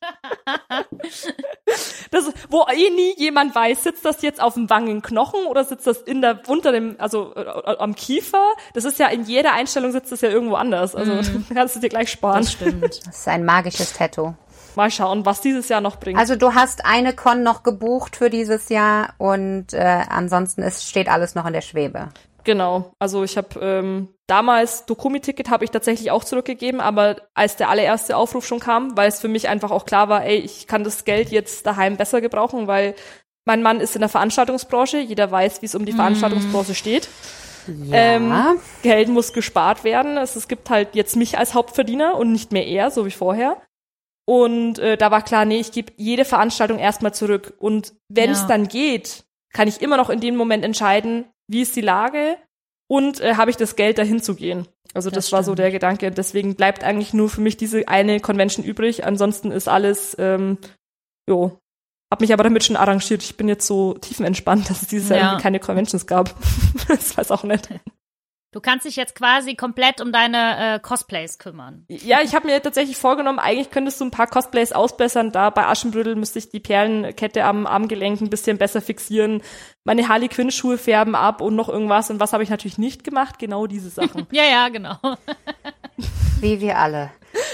Das, wo eh nie jemand weiß, sitzt das jetzt auf dem Wangenknochen oder sitzt das in der, unter dem, also äh, äh, am Kiefer? Das ist ja in jeder Einstellung sitzt das ja irgendwo anders. Also *laughs* kannst du dir gleich sparen. Das stimmt. *laughs* Das ist ein magisches Tattoo. Mal schauen, was dieses Jahr noch bringt. Also du hast eine Con noch gebucht für dieses Jahr und äh, ansonsten ist, steht alles noch in der Schwebe. Genau. Also ich habe ähm, damals Dokumi-Ticket habe ich tatsächlich auch zurückgegeben, aber als der allererste Aufruf schon kam, weil es für mich einfach auch klar war, ey, ich kann das Geld jetzt daheim besser gebrauchen, weil mein Mann ist in der Veranstaltungsbranche, jeder weiß, wie es um die Veranstaltungsbranche steht. Ja. Ähm, Geld muss gespart werden. Es, es gibt halt jetzt mich als Hauptverdiener und nicht mehr er, so wie vorher. Und äh, da war klar, nee, ich gebe jede Veranstaltung erstmal zurück. Und wenn es Ja. dann geht, kann ich immer noch in dem Moment entscheiden, wie ist die Lage und äh, habe ich das Geld, dahin zu gehen. Also das, Das war so der Gedanke. Deswegen bleibt eigentlich nur für mich diese eine Convention übrig. Ansonsten ist alles, ähm, jo, hab mich aber damit schon arrangiert. Ich bin jetzt so tiefenentspannt, dass es dieses Jahr Ja. irgendwie keine Conventions gab. *laughs* das weiß auch nicht. *laughs* Du kannst dich jetzt quasi komplett um deine äh, Cosplays kümmern. Ja, ich habe mir tatsächlich vorgenommen, eigentlich könntest du ein paar Cosplays ausbessern. Da bei Aschenbrödel müsste ich die Perlenkette am Armgelenk ein bisschen besser fixieren. Meine Harley Quinn Schuhe färben ab und noch irgendwas. Und was habe ich natürlich nicht gemacht? Genau diese Sachen. *laughs* Ja, ja, genau. *laughs* Wie wir alle.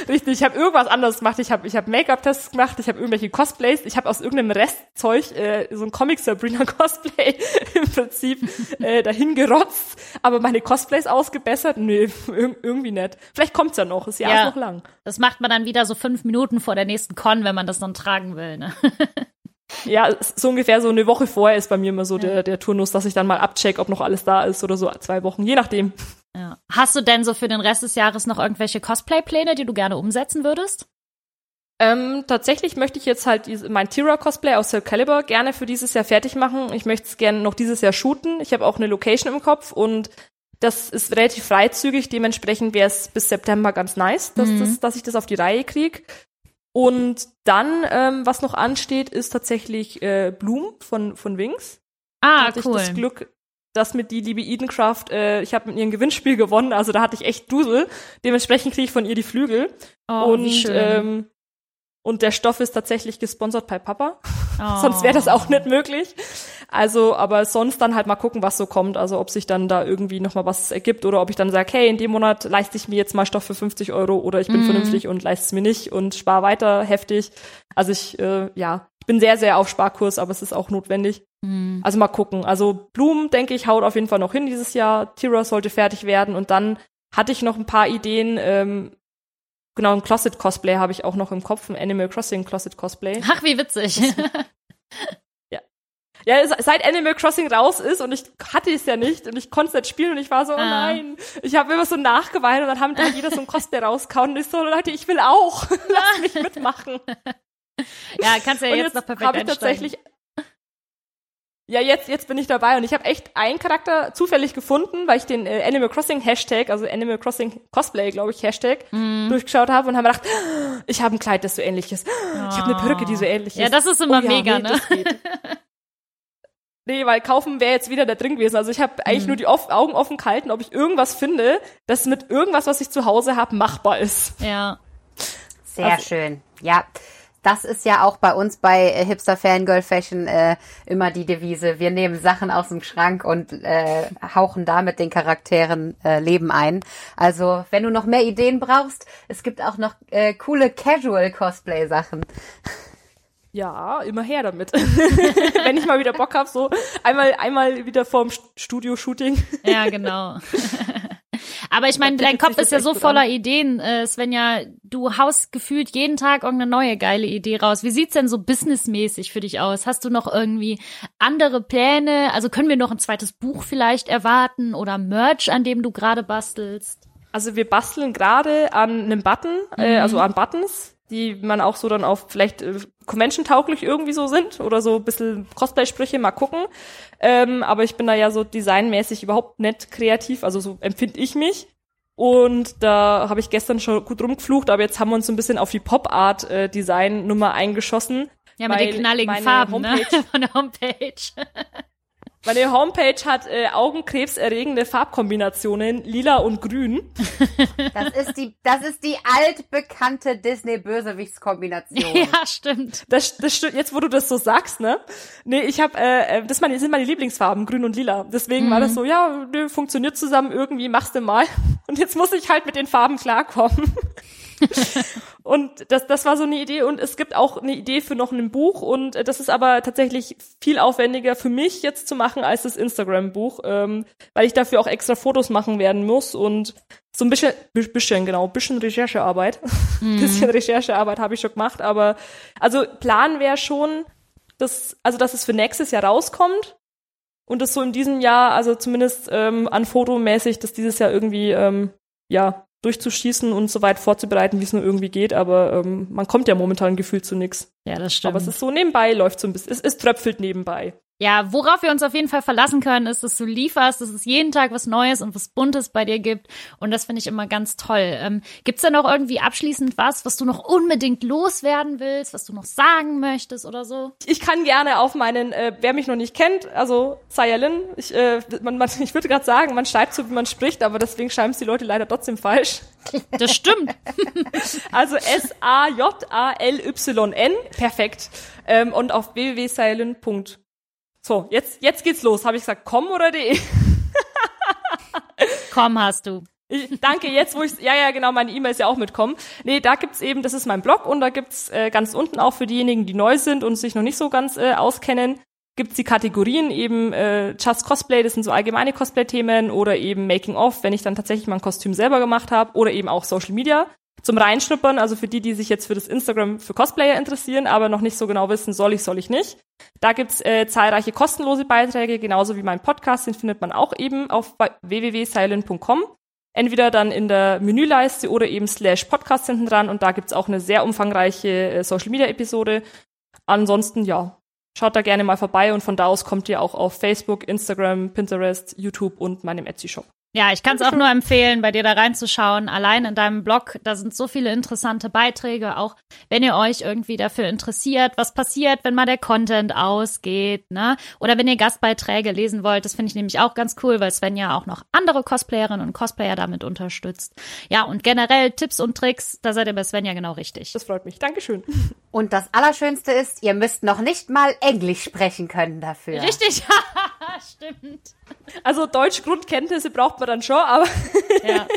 Richtig, ich habe irgendwas anderes gemacht. Ich habe ich hab Make-up-Tests gemacht, ich habe irgendwelche Cosplays, ich habe aus irgendeinem Restzeug äh, so ein Comic-Sabrina-Cosplay *laughs* im Prinzip äh, dahin gerotzt, aber meine Cosplays ausgebessert? Nö, ir irgendwie nicht. Vielleicht kommt's ja noch, Jahr Ja. ist noch lang. Das macht man dann wieder so fünf Minuten vor der nächsten Con, wenn man das dann tragen will, ne? *laughs* Ja, es- so ungefähr so eine Woche vorher ist bei mir immer so der, der Turnus, dass ich dann mal abcheck, ob noch alles da ist oder so zwei Wochen, je nachdem. Ja. Hast du denn so für den Rest des Jahres noch irgendwelche Cosplay-Pläne, die du gerne umsetzen würdest? Ähm, tatsächlich möchte ich jetzt halt mein Tira-Cosplay aus Soul Calibur gerne für dieses Jahr fertig machen. Ich möchte es gerne noch dieses Jahr shooten. Ich habe auch eine Location im Kopf und das ist relativ freizügig. Dementsprechend wäre es bis September ganz nice, dass, Mhm. das, dass ich das auf die Reihe krieg. Und dann, ähm, was noch ansteht, ist tatsächlich äh, Bloom von, von Wings. Ah, hatte cool. ich das Glück, dass mit die liebe Edencraft, äh, ich habe mit ihr ein Gewinnspiel gewonnen, also da hatte ich echt Dusel. Dementsprechend kriege ich von ihr die Flügel. oh, und wie schön. ähm, und der Stoff ist tatsächlich gesponsert bei Papa. oh. *laughs* Sonst wäre das auch nicht möglich. Also, aber sonst dann halt mal gucken, was so kommt. Also ob sich dann da irgendwie noch mal was ergibt oder ob ich dann sage, hey, in dem Monat leiste ich mir jetzt mal Stoff für 50 Euro oder ich bin Mhm. vernünftig und leiste es mir nicht und spare weiter heftig. Also ich, äh, ja, bin sehr, sehr auf Sparkurs, aber es ist auch notwendig. Hm. Also mal gucken. Also Blumen, denke ich, haut auf jeden Fall noch hin dieses Jahr. Tira sollte fertig werden und dann hatte ich noch ein paar Ideen. Ähm, genau, ein Closet Cosplay habe ich auch noch im Kopf, ein Animal Crossing Closet Cosplay. Ach, wie witzig. *laughs* Ja, seit Animal Crossing raus ist und ich hatte es ja nicht und ich konnte es nicht spielen und ich war so, oh Ah. nein. Ich habe immer so nachgeweint und dann haben dann jeder so ein Cosplay rauskauen und ich so, Leute, ich will auch. *laughs* Lass mich mitmachen. *laughs* *laughs* ja, kannst ja jetzt, jetzt noch perfekt habe ich tatsächlich *laughs* ja, jetzt, jetzt bin ich dabei und ich habe echt einen Charakter zufällig gefunden, weil ich den äh, Animal Crossing Hashtag, also Animal Crossing Cosplay, glaube ich, Hashtag, Mhm. durchgeschaut habe und habe gedacht, "Ah, *gasps* ich habe ein Kleid, das so ähnlich ist. Ich habe eine Perücke, die so ähnlich ist. Ja, das ist immer Oh ja, mega, nee, ne? *laughs* Nee, weil kaufen wäre jetzt wieder da drin gewesen. Also ich habe eigentlich Mhm. nur die off Augen offen gehalten, ob ich irgendwas finde, das mit irgendwas, was ich zu Hause habe, machbar ist. Ja. Sehr Also- schön. Ja. Das ist ja auch bei uns bei äh, Hipster Fangirl Fashion äh, immer die Devise. Wir nehmen Sachen aus dem Schrank und äh, hauchen damit den Charakteren äh, Leben ein. Also, wenn du noch mehr Ideen brauchst, es gibt auch noch äh, coole Casual Cosplay Sachen. Ja, immer her damit. *laughs* Wenn ich mal wieder Bock habe, so einmal einmal wieder vorm St- Studio-Shooting. Ja, genau. *laughs* Aber ich meine, dein Kopf ist ja so voller an. Ideen, äh, Svenja. Du haust gefühlt jeden Tag irgendeine neue geile Idee raus. Wie sieht's denn so businessmäßig für dich aus? Hast du noch irgendwie andere Pläne? Also können wir noch ein zweites Buch vielleicht erwarten oder Merch, an dem du gerade bastelst? Also wir basteln gerade an einem Button, äh, also an Buttons, die man auch so dann auf vielleicht äh, Convention-tauglich irgendwie so sind oder so ein bisschen Cosplay-Sprüche, mal gucken. Ähm, aber ich bin da ja so designmäßig überhaupt nicht kreativ, also so empfinde ich mich. Und da habe ich gestern schon gut rumgeflucht, aber jetzt haben wir uns so ein bisschen auf die Pop-Art-Design-Nummer eingeschossen. Ja, mit den knalligen Farben, ne? Homepage- *laughs* Von der Homepage. Meine Homepage hat äh, augenkrebserregende Farbkombinationen, lila und grün. *laughs* Das ist die, das ist die altbekannte Disney-Bösewichtskombination. *laughs* ja, stimmt. Das, das stimmt, jetzt wo du das so sagst, ne? Nee, ich habe, äh, äh, das meine, sind meine Lieblingsfarben, grün und lila. Deswegen war das so, ja, nö, funktioniert zusammen irgendwie, machst du mal. Und jetzt muss ich halt mit den Farben klarkommen. *laughs* und das, das war so eine Idee. Und es gibt auch eine Idee für noch ein Buch. Und äh, das ist aber tatsächlich viel aufwendiger für mich jetzt zu machen als das Instagram-Buch, ähm, weil ich dafür auch extra Fotos machen werden muss und so ein bisschen, bi- bisschen genau, bisschen Recherchearbeit. *laughs* bisschen Recherchearbeit habe ich schon gemacht, aber also Plan wäre schon, dass, also dass es für nächstes Jahr rauskommt und das so in diesem Jahr, also zumindest ähm, an fotomäßig, dass dieses Jahr irgendwie ähm, ja durchzuschießen und so weit vorzubereiten, wie es nur irgendwie geht, aber ähm, man kommt ja momentan gefühlt zu nix. Ja, das stimmt. Aber es ist so nebenbei, läuft so ein bisschen, es, es tröpfelt nebenbei. Ja, worauf wir uns auf jeden Fall verlassen können, ist, dass du lieferst, dass es jeden Tag was Neues und was Buntes bei dir gibt. Und das finde ich immer ganz toll. Ähm, gibt's da noch irgendwie abschließend was, was du noch unbedingt loswerden willst, was du noch sagen möchtest oder so? Ich kann gerne auf meinen, äh, wer mich noch nicht kennt, also Sayalin, ich, äh, man, man, *laughs* ich würde gerade sagen, man schreibt so, wie man spricht, aber deswegen schreiben es die Leute leider trotzdem falsch. *laughs* Das stimmt. *laughs* Also S-A-J-A-L-Y-N. Perfekt. Ähm, und auf www.silent. So, jetzt, jetzt geht's los. Habe ich gesagt, komm oder de? *laughs* Komm, hast du. Ich, danke, jetzt wo ich ja ja genau, meine E-Mails ja auch mitkommen. Nee, da gibt's eben, das ist mein Blog und da gibt's äh, ganz unten auch für diejenigen, die neu sind und sich noch nicht so ganz äh, auskennen, gibt's die Kategorien eben äh, Just Cosplay, das sind so allgemeine Cosplay-Themen oder eben Making of, wenn ich dann tatsächlich mal ein Kostüm selber gemacht habe oder eben auch Social Media zum Reinschnuppern, also für die, die sich jetzt für das Instagram für Cosplayer interessieren, aber noch nicht so genau wissen, soll ich, soll ich nicht. Da gibt's äh, zahlreiche kostenlose Beiträge, genauso wie mein Podcast, den findet man auch eben auf www.silent.com. Entweder dann in der Menüleiste oder eben slash Podcast hinten dran und da gibt's auch eine sehr umfangreiche äh, Social Media Episode. Ansonsten, ja, schaut da gerne mal vorbei und von da aus kommt ihr auch auf Facebook, Instagram, Pinterest, YouTube und meinem Etsy-Shop. Ja, ich kann es auch nur empfehlen, bei dir da reinzuschauen. Allein in deinem Blog, da sind so viele interessante Beiträge, auch wenn ihr euch irgendwie dafür interessiert, was passiert, wenn mal der Content ausgeht, ne? Oder wenn ihr Gastbeiträge lesen wollt, das finde ich nämlich auch ganz cool, weil Sven ja auch noch andere Cosplayerinnen und Cosplayer damit unterstützt. Ja, und generell Tipps und Tricks, da seid ihr bei Sven ja genau richtig. Das freut mich. Dankeschön. Und das Allerschönste ist, ihr müsst noch nicht mal Englisch sprechen können dafür. Richtig, *laughs* stimmt. Also Deutsch-Grundkenntnisse braucht man dann schon, aber Ja.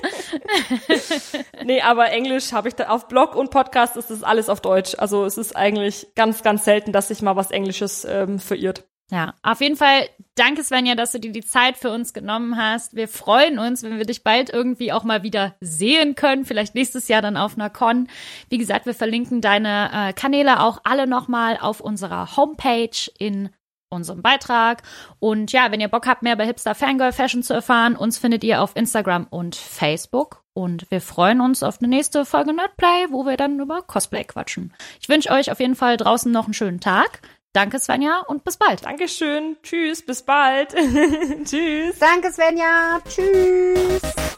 *laughs* nee, aber Englisch habe ich da auf Blog und Podcast ist das alles auf Deutsch. Also es ist eigentlich ganz, ganz selten, dass sich mal was Englisches ähm, verirrt. Ja, auf jeden Fall danke Svenja, dass du dir die Zeit für uns genommen hast. Wir freuen uns, wenn wir dich bald irgendwie auch mal wieder sehen können, vielleicht nächstes Jahr dann auf einer Con. Wie gesagt, wir verlinken deine äh, Kanäle auch alle nochmal auf unserer Homepage in unserem Beitrag. Und ja, wenn ihr Bock habt, mehr über Hipster Fangirl Fashion zu erfahren, uns findet ihr auf Instagram und Facebook. Und wir freuen uns auf eine nächste Folge Nerdplay, wo wir dann über Cosplay quatschen. Ich wünsche euch auf jeden Fall draußen noch einen schönen Tag. Danke, Svenja, und bis bald. Dankeschön. Tschüss, bis bald. *laughs* Tschüss. Danke, Svenja. Tschüss.